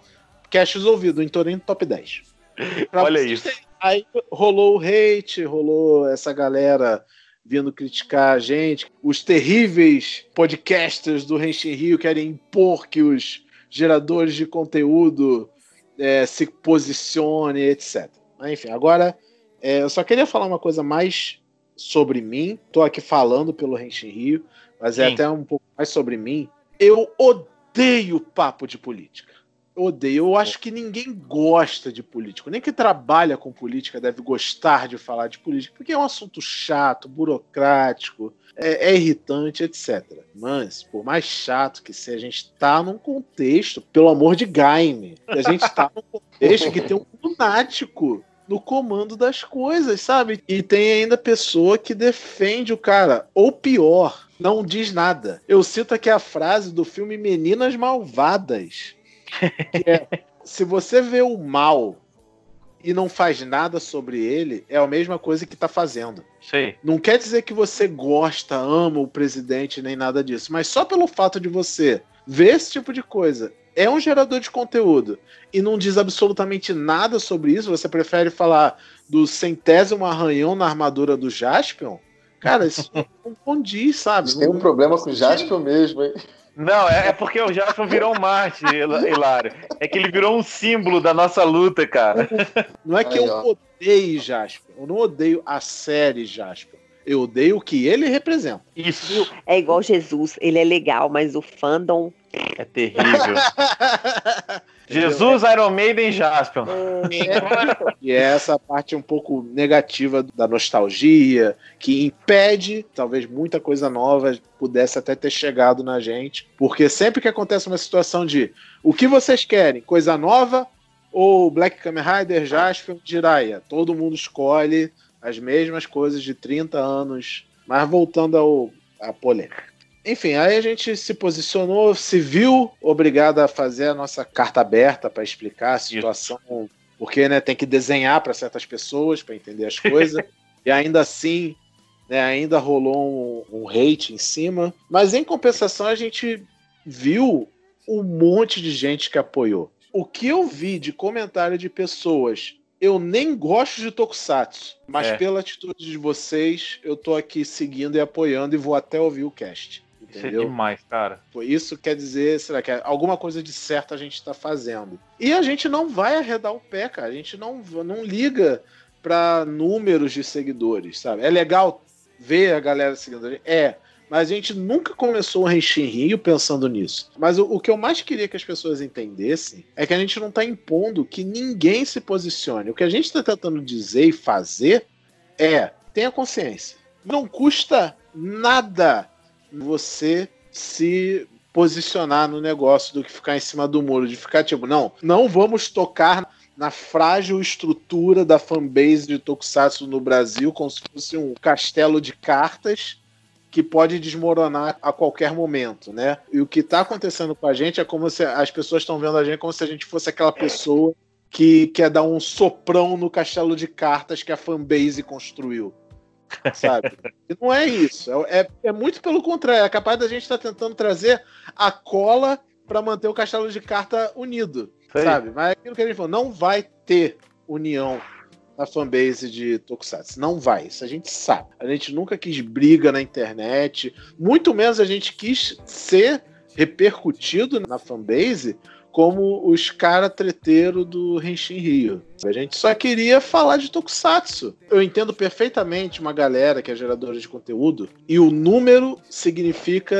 casts ouvidos, entrou nem no top 10.
Pra Olha isso.
Aí rolou o hate, rolou essa galera vindo criticar a gente. Os terríveis podcasters do Renshin Rio querem impor que os geradores de conteúdo é, se posicionem, etc. Enfim, agora é, eu só queria falar uma coisa mais sobre mim. Estou aqui falando pelo Renshin Rio, mas é Sim. até um pouco mais sobre mim. Eu odeio papo de política odeio. Eu acho que ninguém gosta de político. Nem que trabalha com política deve gostar de falar de política, porque é um assunto chato, burocrático, é, é irritante, etc. Mas, por mais chato que seja, a gente está num contexto, pelo amor de Gaime, a gente está num contexto que tem um lunático no comando das coisas, sabe? E tem ainda pessoa que defende o cara, ou pior, não diz nada. Eu cito aqui a frase do filme Meninas Malvadas é, se você vê o mal e não faz nada sobre ele, é a mesma coisa que tá fazendo.
Sim.
Não quer dizer que você gosta, ama o presidente, nem nada disso, mas só pelo fato de você ver esse tipo de coisa, é um gerador de conteúdo e não diz absolutamente nada sobre isso, você prefere falar do centésimo arranhão na armadura do Jaspion, Cara, isso não condiz, sabe?
Tem um problema com o Jasper mesmo, hein?
Não, é, é porque o Jasper virou um Marte, Hilário. É que ele virou um símbolo da nossa luta, cara.
Não é que
Aí,
eu
ó.
odeie Jasper. Eu não odeio a série Jasper. Eu odeio o que ele representa.
Isso
É igual Jesus, ele é legal, mas o fandom.
é terrível. Jesus, Iron Maiden e Jasper.
E é essa parte um pouco negativa da nostalgia, que impede, talvez muita coisa nova pudesse até ter chegado na gente. Porque sempre que acontece uma situação de o que vocês querem, coisa nova ou Black Kamen Rider, Jasper, Jiraiya, todo mundo escolhe as mesmas coisas de 30 anos. Mas voltando ao, à polêmica. Enfim, aí a gente se posicionou, se viu obrigado a fazer a nossa carta aberta para explicar a situação, porque né, tem que desenhar para certas pessoas para entender as coisas, e ainda assim, né, ainda rolou um, um hate em cima, mas em compensação a gente viu um monte de gente que apoiou. O que eu vi de comentário de pessoas eu nem gosto de Tokusatsu, mas
É.
pela atitude de vocês, eu tô aqui seguindo e apoiando e vou até ouvir o cast.
Isso é
Entendeu?
demais, cara.
Isso quer dizer, será que é alguma coisa de certo a gente está fazendo? E a gente não vai arredar o pé, cara. A gente não, não liga para números de seguidores, sabe? É legal ver a galera seguindo. É, mas a gente nunca começou o Renshin Rio pensando nisso. Mas o, o que eu mais queria que as pessoas entendessem é que a gente não está impondo que ninguém se posicione. O que a gente está tentando dizer e fazer é tenha consciência. Não custa nada você se posicionar no negócio do que ficar em cima do muro, de ficar tipo, não, não vamos tocar na frágil estrutura da fanbase de Tokusatsu no Brasil, como se fosse um castelo de cartas que pode desmoronar a qualquer momento, né? E o que está acontecendo com a gente é como se as pessoas estão vendo a gente como se a gente fosse aquela pessoa que quer dar um soprão no castelo de cartas que a fanbase construiu. Sabe? E não é isso. É, é, é muito pelo contrário. É capaz da gente estar tentando trazer a cola para manter o castelo de carta unido. Sabe? Mas é aquilo que a gente falou, não vai ter união na fanbase de Tokusatsu. Não vai, isso a gente sabe. A gente nunca quis briga na internet, muito menos a gente quis ser repercutido na fanbase como os cara treteiro do Henshin Rio. A gente só queria falar de Tokusatsu. Eu entendo perfeitamente uma galera que é geradora de conteúdo e o número significa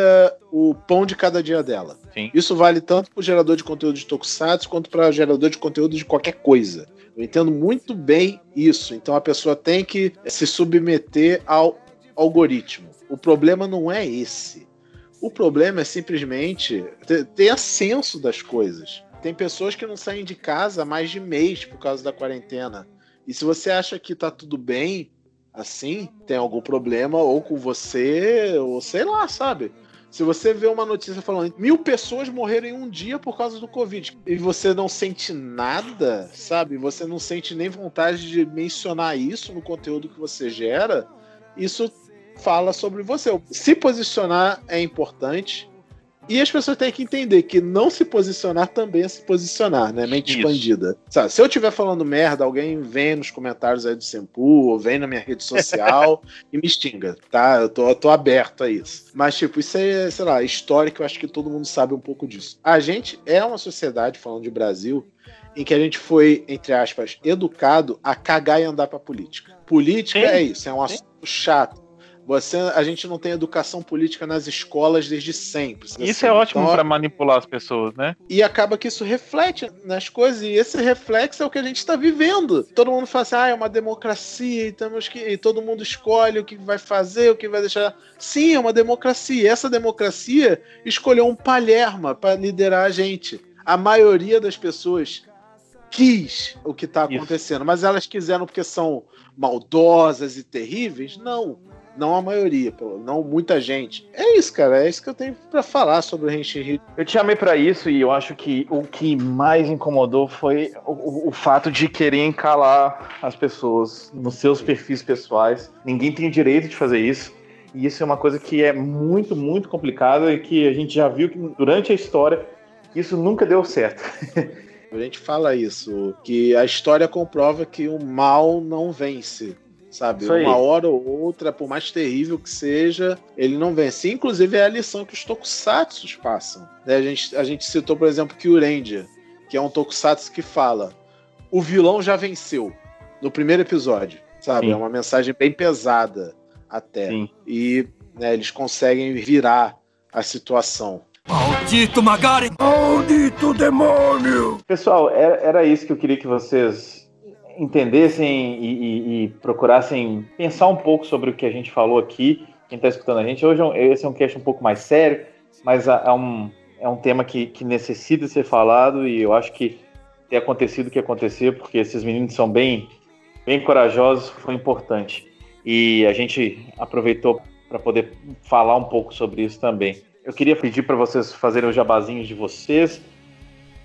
o pão de cada dia dela.
Sim.
Isso vale tanto para o gerador de conteúdo de Tokusatsu quanto para o gerador de conteúdo de qualquer coisa. Eu entendo muito bem isso. Então a pessoa tem que se submeter ao algoritmo. O problema não é esse. O problema é simplesmente ter, ter ascenso das coisas. Tem pessoas que não saem de casa há mais de mês por causa da quarentena. E se você acha que tá tudo bem assim, tem algum problema ou com você, ou sei lá, sabe? Se você vê uma notícia falando mil pessoas morreram em um dia por causa do Covid e você não sente nada, sabe? Você não sente nem vontade de mencionar isso no conteúdo que você gera, isso fala sobre você. Se posicionar é importante. E as pessoas têm que entender que não se posicionar também é se posicionar, né? Mente
Isso.
expandida. Sabe, se eu estiver falando merda, alguém vem nos comentários aí do Sempu, ou vem na minha rede social e me xinga, tá? Eu tô, eu tô aberto a isso. Mas, tipo, isso é, sei lá, histórico, eu acho que todo mundo sabe um pouco disso. A gente é uma sociedade, falando de Brasil, em que a gente foi, entre aspas, educado a cagar e andar pra política. Política
Sim.
é isso, é um assunto chato. Você, a gente não tem educação política nas escolas desde sempre.
Isso
assim.
é ótimo
Então,
pra manipular as pessoas, né?
e acaba que isso reflete nas coisas, e esse reflexo é o que a gente está vivendo. Todo mundo fala assim, ah, é uma democracia, e, temos que, e todo mundo escolhe o que vai fazer, o que vai deixar. Sim, é uma democracia. E essa democracia escolheu um palherma para liderar a gente. A maioria das pessoas quis o que está
Isso.
acontecendo, mas elas quiseram porque são maldosas e terríveis? Não. Não a maioria, não muita gente. É isso, cara. É isso que eu tenho para falar sobre o Henshin.
Eu te chamei pra isso e eu acho que o que mais incomodou foi o, o- o fato de querer encalar as pessoas nos seus perfis pessoais. Ninguém tem o direito de fazer isso. E isso é uma coisa que é muito, muito complicada e que a gente já viu que durante a história isso nunca deu certo.
A gente fala isso, que a história comprova que o mal não vence. Sabe? Uma hora ou outra, por mais terrível que seja, ele não vence. Inclusive é a lição que os tokusatsu passam. Né? A, gente, a gente citou, por exemplo, Kyurendia, que é um tokusatsu que fala o vilão já venceu no primeiro episódio, sabe? Sim. É uma mensagem bem pesada até. Sim. E né, eles conseguem virar a situação.
Maldito Magari! Maldito demônio!
Pessoal, era, era isso que eu queria que vocês entendessem e, e, e, procurassem pensar um pouco sobre o que a gente falou aqui. Quem está escutando a gente, hoje é esse é um cast um pouco mais sério, mas é um, é um tema que, que necessita ser falado e eu acho que ter acontecido o que aconteceu, porque esses meninos são bem, bem corajosos, foi importante. E a gente aproveitou para poder falar um pouco sobre isso também. Eu queria pedir para vocês fazerem os jabazinhos de vocês.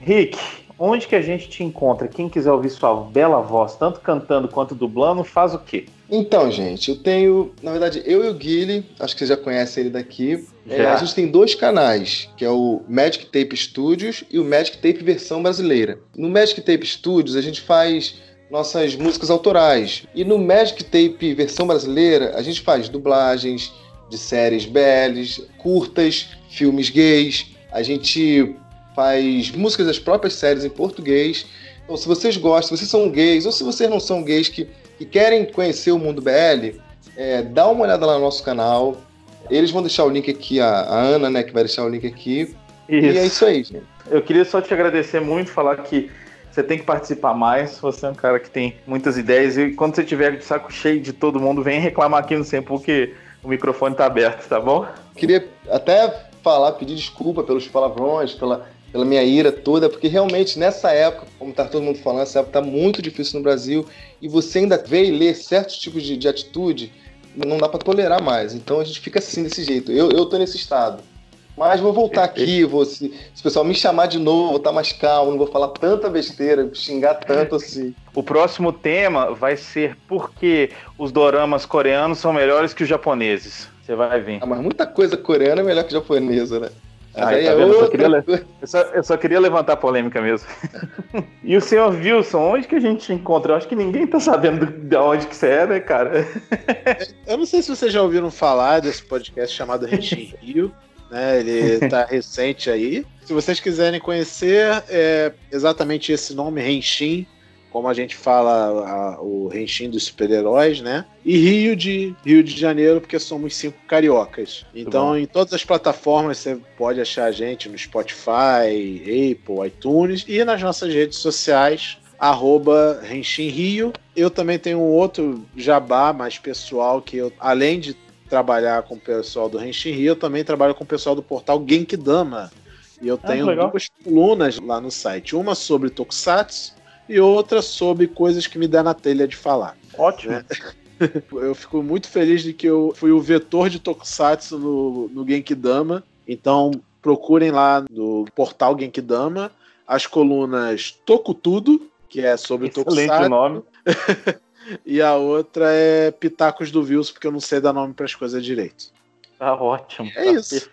Rick, onde que a gente te encontra? Quem quiser ouvir sua bela voz, tanto cantando quanto dublando, faz o quê?
Então, gente, eu tenho, na verdade, eu e o Guile, acho que vocês já conhecem ele daqui. É, a gente tem dois canais, que é o Magic Tape Studios e o Magic Tape versão brasileira. No Magic Tape Studios a gente faz nossas músicas autorais. E no Magic Tape versão brasileira a gente faz dublagens de séries BLs, curtas, filmes gays. A gente faz músicas das próprias séries em português. Então, se vocês gostam, se vocês são gays ou se vocês não são gays que, que querem conhecer o mundo BL, é, dá uma olhada lá no nosso canal. Eles vão deixar o link aqui, a, a Ana, né, que vai deixar o link aqui. Isso. E é isso aí, gente.
Eu queria só te agradecer muito, falar que você tem que participar mais. Você é um cara que tem muitas ideias. E quando você tiver de saco cheio de todo mundo, vem reclamar aqui no Sempre, porque o microfone tá aberto, tá bom?
Queria até falar, pedir desculpa pelos palavrões, pela pela minha ira toda, porque realmente nessa época, como tá todo mundo falando, essa época tá muito difícil no Brasil e você ainda vê e lê certos tipos de, de atitude, não dá para tolerar mais. Então a gente fica assim desse jeito. Eu, eu tô nesse estado. Mas vou voltar aqui, vou, se, se o pessoal me chamar de novo, vou estar tá mais calmo, não vou falar tanta besteira, xingar tanto assim.
O próximo tema vai ser por que os doramas coreanos são melhores que os japoneses. Você vai ver.
Ah, mas muita coisa coreana é melhor que japonesa, né?
Ah, tá eu, só queria, eu, só, eu, só queria, levantar a polêmica mesmo. e o senhor Wilson, onde que a gente encontra? Eu acho que ninguém tá sabendo de onde que você é, né, cara?
eu não sei se vocês já ouviram falar desse podcast chamado Renshin Rio. Né, ele tá recente aí. Se vocês quiserem conhecer, é exatamente esse nome, Renshin, como a gente fala a, o Renshin dos super-heróis, né? E Rio de Rio de Janeiro, porque somos cinco cariocas. Então, em todas as plataformas você pode achar a gente no Spotify, Apple, iTunes e nas nossas redes sociais arroba Renshin Rio. Eu também tenho um outro jabá mais pessoal que eu, além de trabalhar com o pessoal do Renshin Rio, eu também trabalho com o pessoal do portal Genkidama. E eu ah, tenho ah, duas colunas lá no site. Uma sobre Tokusatsu e outra sobre coisas que me dá na telha de falar.
Ótimo. Né?
Eu fico muito feliz de que eu fui o vetor de Tokusatsu no, no Genkidama. Então procurem lá no portal Genkidama as colunas Toku Tudo, que é sobre Excelente Tokusatsu.
nome.
e a outra é Pitacos do Vils, porque eu não sei dar nome para as coisas direito.
Tá ótimo.
É
tá
isso.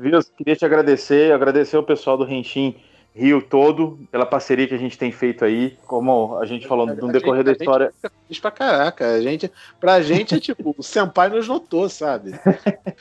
Vils, queria te agradecer, agradecer o pessoal do Renshin Rio todo, pela parceria que a gente tem feito aí, como a gente falou no decorrer da história.
Diz pra caraca, a gente, pra gente é tipo, o Senpai nos notou, sabe?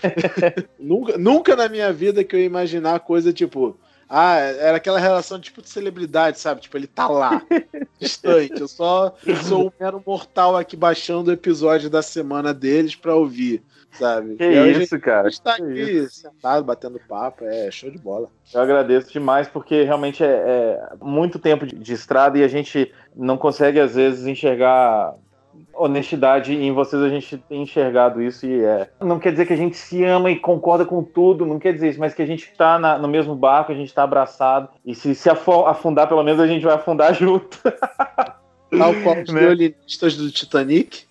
nunca, nunca na minha vida que eu ia imaginar coisa tipo, ah, era aquela relação tipo de celebridade, sabe? Tipo, ele tá lá, distante. Eu só sou um mero mortal aqui baixando o episódio da semana deles pra ouvir sabe?
Que e isso, cara.
está aqui isso. sentado, batendo papo, é show de bola.
Eu agradeço demais, porque realmente é, é muito tempo de, de, estrada e a gente não consegue, às vezes, enxergar honestidade e em vocês a gente tem enxergado isso e é. Não quer dizer que a gente se ama e concorda com tudo, não quer dizer isso, mas que a gente está no mesmo barco, a gente está abraçado e se se afundar, pelo menos a gente vai afundar junto.
Tal qual os né? violinistas do Titanic.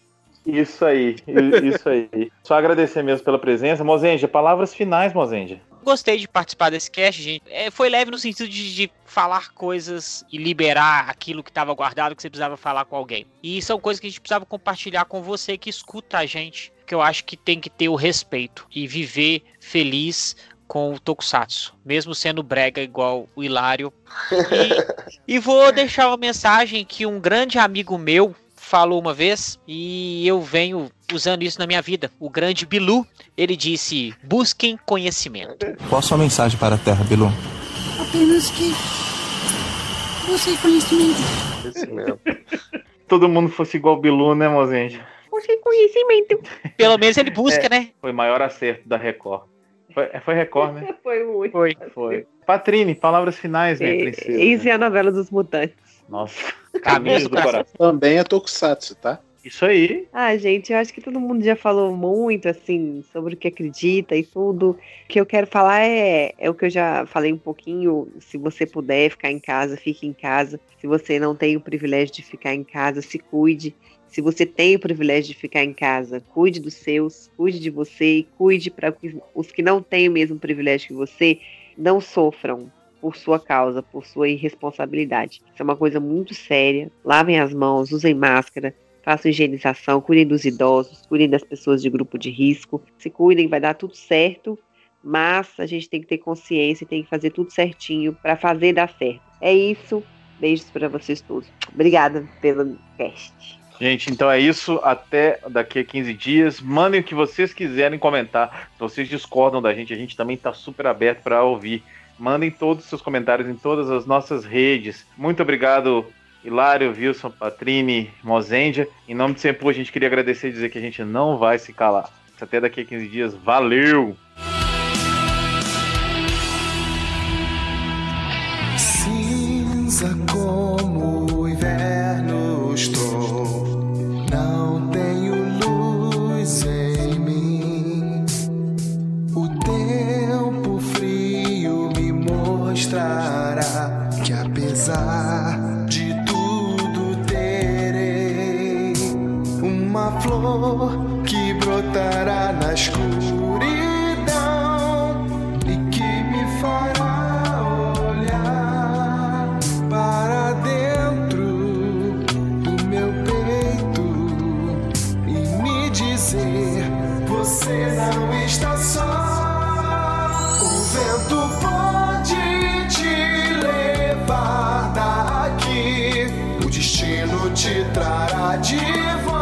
Isso aí, isso aí. Só agradecer mesmo pela presença. Mozenja, palavras finais, Mozenja.
Gostei de participar desse cast, gente. É, foi leve no sentido de, de, falar coisas e liberar aquilo que estava guardado que você precisava falar com alguém. E são coisas que a gente precisava compartilhar com você que escuta a gente, que eu acho que tem que ter o respeito e viver feliz com o Tokusatsu, mesmo sendo brega igual o Hilário. E, e vou deixar uma mensagem que um grande amigo meu falou uma vez e eu venho usando isso na minha vida. O grande Bilu, ele disse: busquem conhecimento.
Qual a sua mensagem para a Terra, Bilu?
Apenas que busquem conhecimento.
Mesmo.
Todo mundo fosse igual o Bilu, né, Mozenja?
Busquem conhecimento.
Pelo menos ele busca, né?
Foi o maior acerto da Record. Foi, foi Record, né?
Foi muito.
Foi.
Foi. Patrine, palavras finais, minha
É,
princesa.
Isso é a novela dos mutantes.
Nossa.
Camisa do coração.
Também é Tokusatsu, tá?
Isso aí.
Ah, gente, eu acho que todo mundo já falou muito, assim, sobre o que acredita e tudo. O que eu quero falar é, é o que eu já falei um pouquinho. Se você puder ficar em casa, fique em casa. Se você não tem o privilégio de ficar em casa, se cuide. Se você tem o privilégio de ficar em casa, cuide dos seus, cuide de você e cuide para os que não têm o mesmo privilégio que você, não sofram por sua causa, por sua irresponsabilidade. Isso é uma coisa muito séria. Lavem as mãos, usem máscara, façam higienização, cuidem dos idosos, cuidem das pessoas de grupo de risco. Se cuidem, vai dar tudo certo, mas a gente tem que ter consciência e tem que fazer tudo certinho para fazer dar certo. É isso. Beijos para vocês todos. Obrigada pelo cast.
Gente, então é isso. Até daqui a 15 dias. Mandem o que vocês quiserem comentar. Se vocês discordam da gente, a gente também está super aberto para ouvir. Mandem todos os seus comentários em todas as nossas redes. Muito obrigado, Hilário, Wilson, Patrine, Mozendia. Em nome de Sempu, a gente queria agradecer e dizer que a gente não vai se calar. Até daqui a 15 dias. Valeu!
Destino te trará de volta.